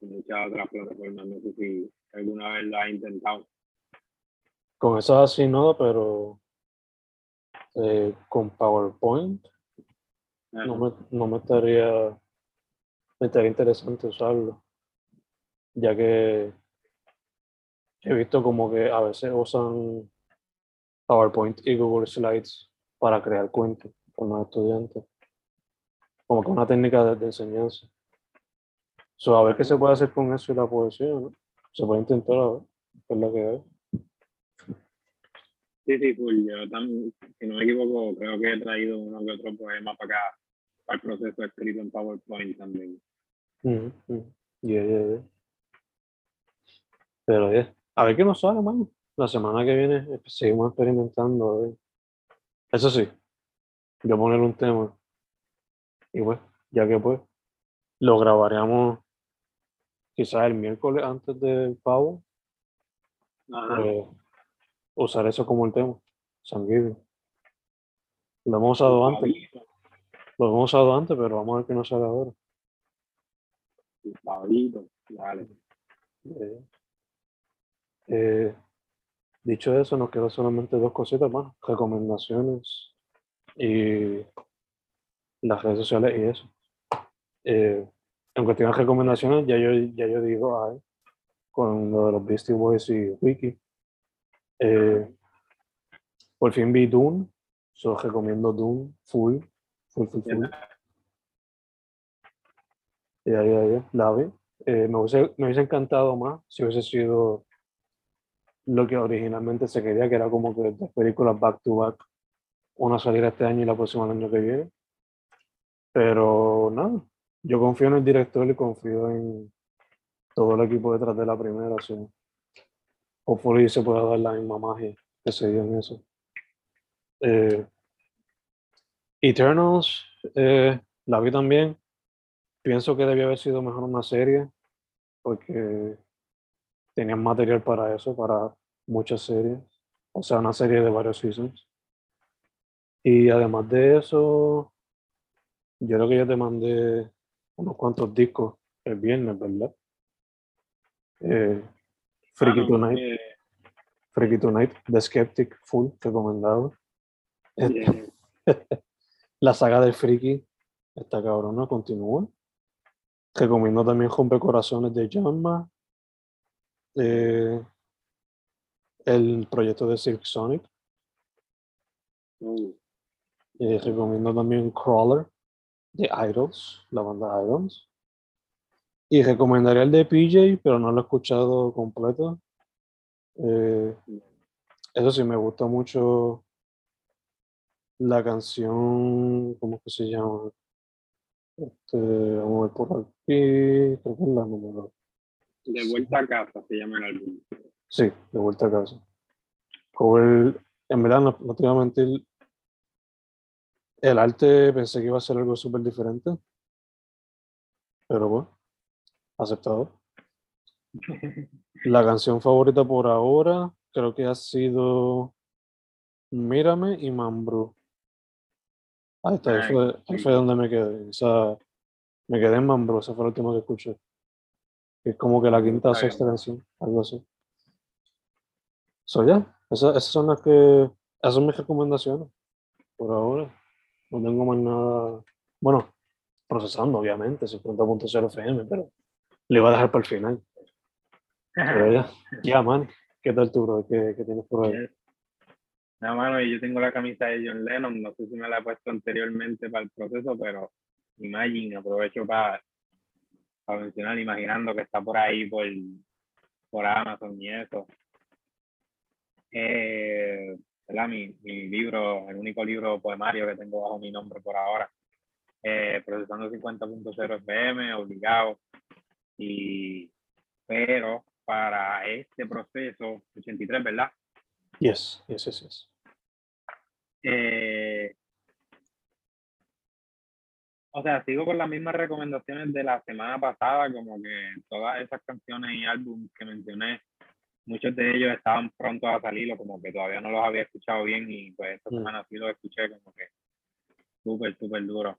muchas otras plataformas, no sé si alguna vez lo has intentado. Con eso así no, pero eh, con PowerPoint no me, no me estaría, me estaría interesante usarlo, ya que he visto como que a veces usan PowerPoint y Google Slides para crear cuentos con los estudiantes, como que una técnica de, enseñanza. So, a ver qué se puede hacer con eso y la poesía, ¿no? Se puede intentar a ver, es lo que hay. Sí, sí, cool. Yo también, si no me equivoco, creo que he traído uno que otro poema para acá al proceso escrito en PowerPoint también. Mm Pero yeah. A ver qué nos sale, man. La semana que viene eh, seguimos experimentando. Eso sí, yo poner un tema. Y pues, ya que pues, lo grabaríamos quizás el miércoles antes del pavo. Pues, usar eso como el tema. Sanguíneo. Lo hemos usado antes. Lo hemos usado antes, pero vamos a ver qué nos sale ahora. vale. Eh, eh, dicho eso, nos quedan solamente dos cositas más, recomendaciones y las redes sociales y eso. Eh, en cuestión de recomendaciones, ya yo, ya yo digo con lo de los Beastie Boys y Wiki. por fin vi Dune, solo recomiendo Dune full ya, ya, ya, la vi. Eh, me, hubiese, me hubiese encantado más si hubiese sido lo que originalmente se quería, que era como que dos películas back to back, una salir este año y la próxima el año que viene. Pero nada, yo confío en el director y confío en todo el equipo detrás de la primera. Así. Hopefully se pueda dar la misma magia que se dio en eso. Eh, Eternals, eh, la vi también. Pienso que debió haber sido mejor una serie, porque tenían material para eso, para muchas series. O sea, una serie de varios seasons. Y además de eso, yo creo que yo te mandé unos cuantos discos el viernes, ¿verdad? Eh, Freaky ah, Tonight. Eh. Freaky Tonight, The Skeptic, full, recomendado. [LAUGHS] La saga del friki, esta cabrona, continúa. Recomiendo también Corazones de Jamma. Eh, el proyecto de Silk Sonic. Mm. Eh, recomiendo también Crawler de Idols, la banda Idols. Y recomendaría el de PJ, pero no lo he escuchado completo. Eh, eso sí, me gusta mucho la canción, ¿cómo que se llama? Este, vamos a ver por aquí, creo que es la número. De vuelta a casa se llama el álbum. Sí, de vuelta a casa. el en verdad, no, no te voy a mentir, el arte pensé que iba a ser algo súper diferente, pero bueno, aceptado. [LAUGHS] La canción favorita por ahora creo que ha sido Mírame y Mambrú. Ahí está, ahí fue, fue, donde me quedé. O sea, me quedé en Mambro, esa fue la última que escuché. Es como que la quinta o sexta canción, algo así. So, ya, esas, son las que. Esas son mis recomendaciones. Por ahora. No tengo más nada. Bueno, procesando, obviamente, 50.0 FM, pero le iba a dejar para el final. Pero ya, ya, man. ¿Qué tal tú, bro? ¿Qué, qué tienes por ahí? No, mano, y yo tengo la camisa de John Lennon, no sé si me la he puesto anteriormente para el proceso, pero Imagine, aprovecho para, para mencionar, imaginando que está por ahí por, por Amazon y eso. Eh. Mi, mi libro, el único libro poemario que tengo bajo mi nombre por ahora. Eh, procesando 50.0 FM, obligado. Y, pero para este proceso, 83, ¿verdad? Yes, yes, yes, yes. Eh, o sea, sigo con las mismas recomendaciones de la semana pasada, como que todas esas canciones y álbumes que mencioné, muchos de ellos estaban prontos a salir o como que todavía no los había escuchado bien y pues esta Mm. semana sí los escuché como que súper, súper duro.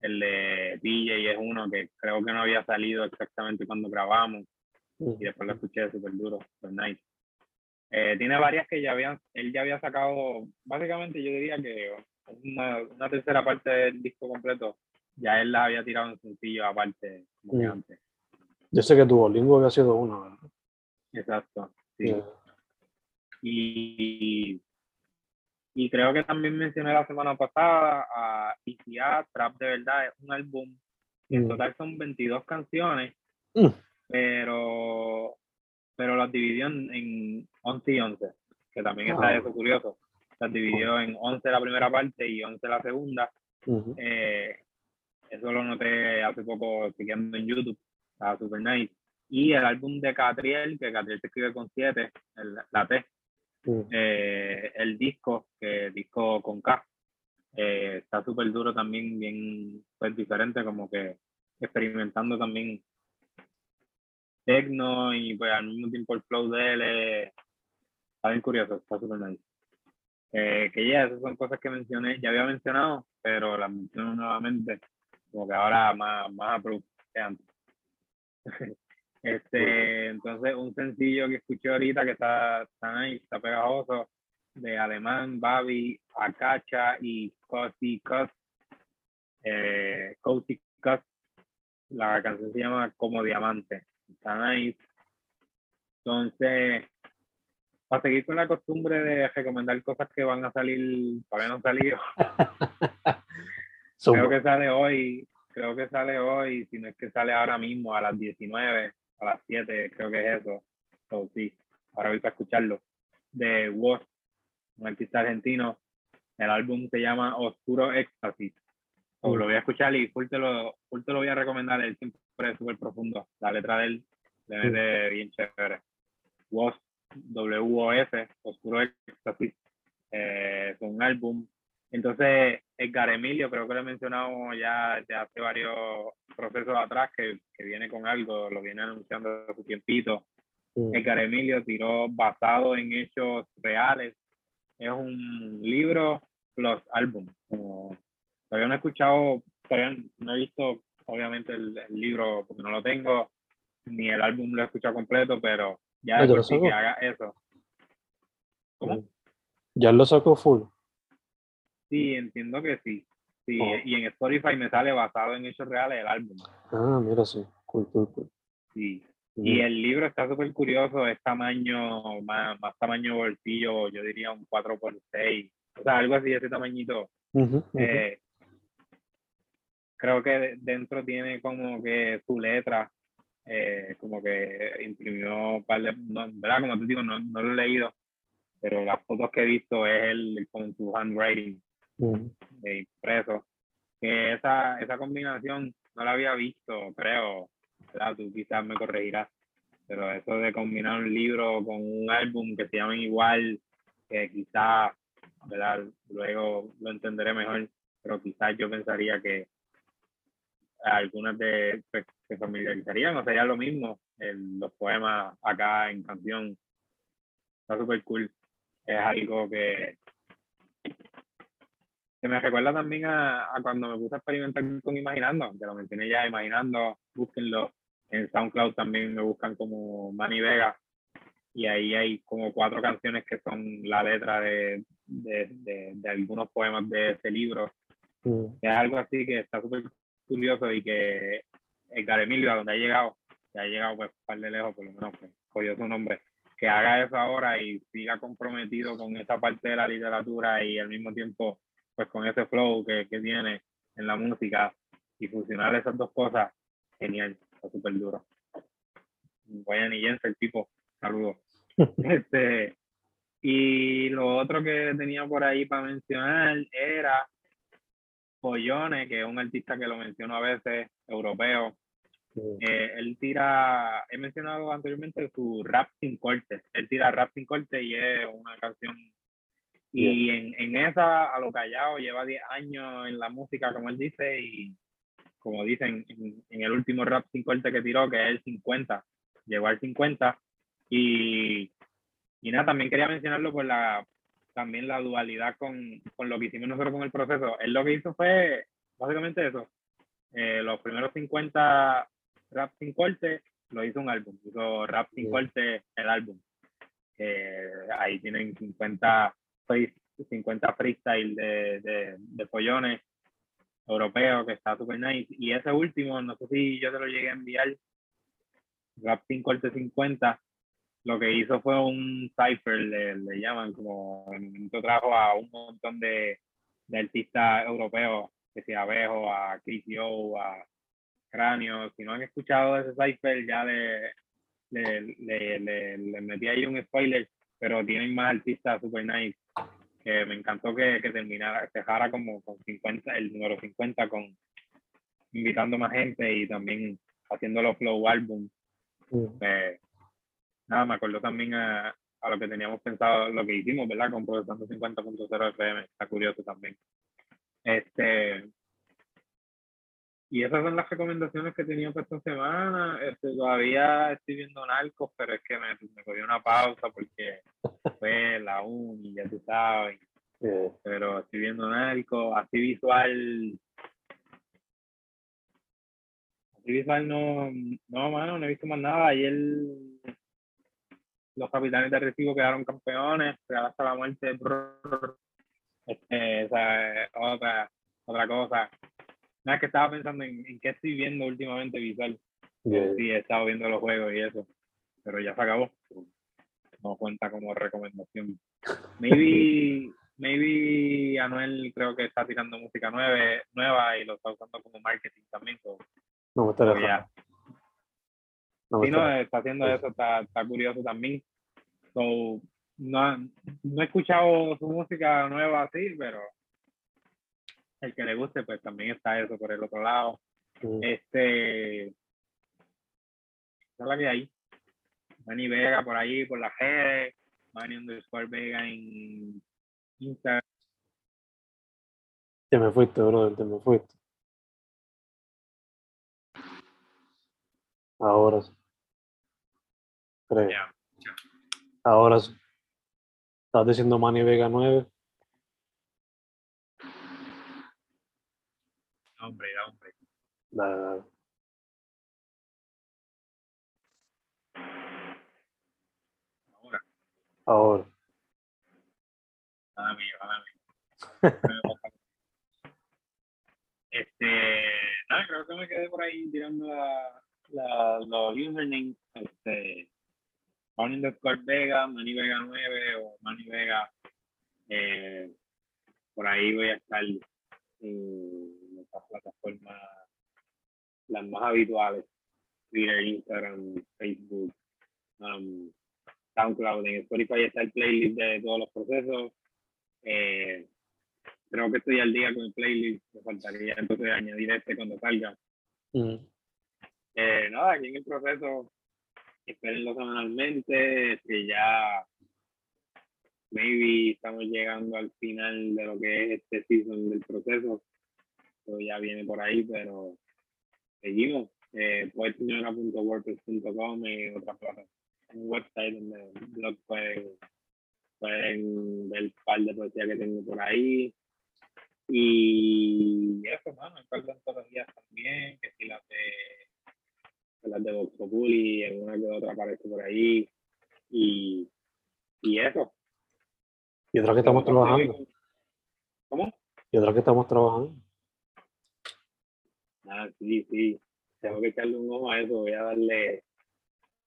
El de DJ es uno que creo que no había salido exactamente cuando grabamos y después lo escuché súper duro, super nice. Eh, tiene varias que ya habían, él ya había sacado, básicamente yo diría que una, una tercera parte del disco completo, ya él la había tirado en sencillo aparte, como que Mm. antes. Yo sé que Duolingo había sido uno, ¿verdad? Exacto, sí. Yeah. Y, y creo que también mencioné la semana pasada a ICA, Trap de Verdad, es un álbum que en Mm. total son 22 canciones, Mm. pero, pero las dividió en, en 11 y 11, que también está Ah. eso curioso. Las dividió en 11 la primera parte y 11 la segunda. Eh, eso lo noté hace poco chequeando en YouTube, estaba super nice. Y el álbum de Catriel, que Catriel se escribe con 7, la T, eh, el disco, que disco con K, eh, está súper duro también, bien pues, diferente, como que experimentando también techno y pues al mismo tiempo el flow de él eh, está bien curioso, está súper nice. Eh, que ya, esas son cosas que mencioné, ya había mencionado, pero las menciono nuevamente, como que ahora más, más approved que antes. [LAUGHS] Este, entonces, un sencillo que escuché ahorita que está, está nice, está pegajoso, de Alemán, Babi, Acacha y Cozy Cuts. Eh, Cozy. La canción se llama Como Diamante. Está nice. Entonces, para seguir con la costumbre de recomendar cosas que van a salir, todavía no han salido, [LAUGHS] So, creo que sale hoy, creo que sale hoy, si no es que sale ahora mismo a las 19, a las 7, creo que es eso. So, sí, ahora voy para escucharlo. De Woz, un artista argentino. El álbum se llama Oscuro Éxtasis. So, Mm. Lo voy a escuchar y full te lo, full te lo voy a recomendar. Él siempre es súper profundo. La letra de él le mete bien chévere. Woz, W-O-S, Oscuro Éxtasis. Eh, es un álbum entonces, Edgar Emilio, creo que lo he mencionado ya desde hace varios procesos atrás, que, que viene con algo, lo viene anunciando hace tiempito. mm, Edgar Emilio tiró basado en hechos reales. Es un libro plus álbum. Como, todavía no he escuchado, todavía no he visto, obviamente, el, el libro porque no lo tengo, ni el álbum lo he escuchado completo, pero ya ¿Ya de lo sí que haga eso. ¿Cómo? Ya lo sacó full. Sí, entiendo que sí. Sí, Oh. y en Spotify me sale basado en hechos reales el álbum. Ah, mira, sí. Cool, cool, cool. Sí. Mm. Y el libro está súper curioso, es tamaño, más, más tamaño bolsillo, yo diría un 4x6, o sea, algo así, ese tamañito. Eh, creo que de- dentro tiene como que su letra, eh, como que imprimió un par de, no, ¿verdad? Como te digo, no, no lo he leído, pero las fotos que he visto es él con su handwriting Mm. de impreso. Que esa, esa combinación no la había visto, creo. ¿verdad? Tú quizás me corregirás. Pero eso de combinar un libro con un álbum que se llamen igual, que quizás. Luego lo entenderé mejor, pero quizás yo pensaría que algunas de pues, se familiarizarían o sería lo mismo en los poemas acá en canción. Está súper cool. Es algo que, que me recuerda también a, a cuando me puse a experimentar con Imaginando, que lo mencioné ya, Imaginando, búsquenlo. En SoundCloud también me buscan como Manny Vega. Y ahí hay como cuatro canciones que son la letra de, de, de, de algunos poemas de ese libro. Mm. Es algo así que está súper curioso y que Edgar Emilio, a donde ha llegado, que ha llegado pues un par de lejos, por lo menos pues, cogió su nombre, que haga eso ahora y siga comprometido con esa parte de la literatura y al mismo tiempo pues con ese flow que, que tiene en la música y fusionar esas dos cosas, genial, está súper duro. Vayan y Jensen, el tipo, saludos. [LAUGHS] este, Y lo otro que tenía por ahí para mencionar era Pollone, que es un artista que lo menciono a veces, europeo. Eh, él tira, he mencionado anteriormente su rap sin corte. Él tira rap sin corte y es una canción. Y en, en, esa, a lo callado, lleva 10 años en la música, como él dice, y como dicen, en, en, el último rap sin corte que tiró, que es el 50, llegó al 50. Y, y nada, también quería mencionarlo por la, también la dualidad con, con, lo que hicimos nosotros con el proceso. Él lo que hizo fue básicamente eso. Eh, los primeros 50 rap sin corte lo hizo un álbum. Hizo rap sin corte el álbum. Eh, ahí tienen 50, 50 freestyle de, de, de pollones europeos que está super nice. Y ese último, no sé si yo te lo llegué a enviar, rap sin corte 50 lo que hizo fue un cipher, le, le llaman, como en momento trajo a un montón de, de artistas europeos, que sea Abejo, a Chris Yo, a Cráneo. Si no han escuchado ese cipher, ya le, le, le, le, metí ahí un spoiler, pero tienen más artistas super nice. Que me encantó que, que terminara, dejara como con 50, el número 50 con invitando más gente y también haciendo los flow album. Eh, nada, me acuerdo también a, a, lo que teníamos pensado, lo que hicimos, ¿verdad? Con Procesando 50.0 FM, está curioso también. Este, y esas son las recomendaciones que tenía para esta semana. Este, todavía estoy viendo Narcos, pero es que me, me cogí una pausa porque fue [LAUGHS] la uni, ya tú sabes. Pero estoy viendo Narcos, así visual. Así visual no, no, mano, no he visto más nada. Ayer los capitanes de Recibo quedaron campeones, hasta la muerte. Este, esa es otra, otra cosa. Nada, que estaba pensando en, en qué estoy viendo últimamente visual. Sí, he estado viendo los juegos y eso, pero ya se acabó. No cuenta como recomendación. Maybe, [LAUGHS] maybe Anuel creo que está tirando música nueva, nueva y lo está usando como marketing también. no me está No, sí, no, está haciendo eso, está, está curioso también. So, no, no he escuchado su música nueva así, pero el que le guste, pues también está eso por el otro lado. Este, es la que hay. Manny Vega por ahí, por la redes, Manny underscore Vega en Instagram. Te me fuiste, brother, te me fuiste. Ahora sí. Creo. Yeah. Ahora sí. Estás diciendo Manny Vega 9. Hombre, hombre. Dale, dale. Ahora. Ahora. Nada mío, nada mío. [LAUGHS] este, nada, creo que me quedé por ahí tirando la, la, los usernames. Este, underscore Vega, Manny Vega 9 o Manny Vega. Eh, por ahí voy a estar en estas plataformas, las más habituales, Twitter, Instagram, Facebook, um, SoundCloud, en Spotify está el playlist de todos los procesos. Eh, creo que estoy al día con el playlist, me faltaría entonces añadir este cuando salga. Mm. Eh, nada, aquí en el proceso, espérenlo semanalmente, que ya maybe estamos llegando al final de lo que es este season del proceso. Ya viene por ahí, pero seguimos. Eh, poetseñora.wordpress.com y otra un website donde blog pueden, pueden ver el par de poesía que tengo por ahí. Y eso, mano, hay par de antologías también, que si las de las de Vox Populi, alguna que otra aparece por ahí. Y, y eso, y otra que estamos trabajando. ¿Cómo? Y otra que estamos trabajando. Ah, sí, sí. Tengo que echarle un ojo a eso. Voy a darle,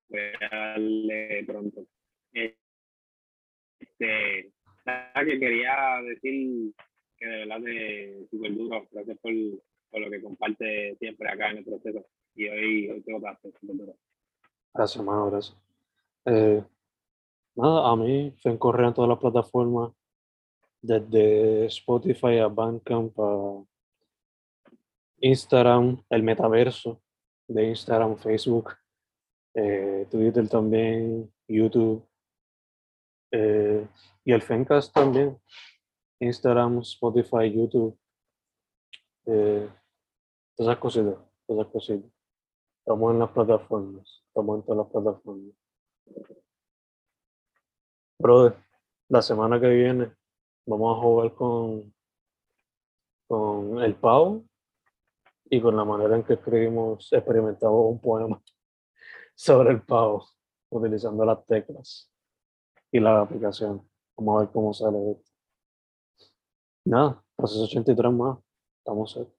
voy a darle pronto. Este, nada que quería decir que de verdad es súper duro. Gracias por, por, lo que comparte siempre acá en el proceso. Y hoy, hoy tengo que hacer súper duro. Gracias, hermano, gracias. Eh, nada, a mí se correr en todas las plataformas, desde Spotify a Bandcamp a Instagram, el metaverso de Instagram, Facebook, eh, Twitter también, YouTube, eh, y el Fencast también, Instagram, Spotify, YouTube, eh, todas esas cositas, todas esas cositas. Estamos en las plataformas, estamos en todas las plataformas. Brother, la semana que viene vamos a jugar con, con el pavo y con la manera en que escribimos, experimentamos un poema [LAUGHS] sobre el pavo, utilizando las teclas y la aplicación. Vamos a ver cómo sale esto. Nada, proceso 83 más. Estamos cerca.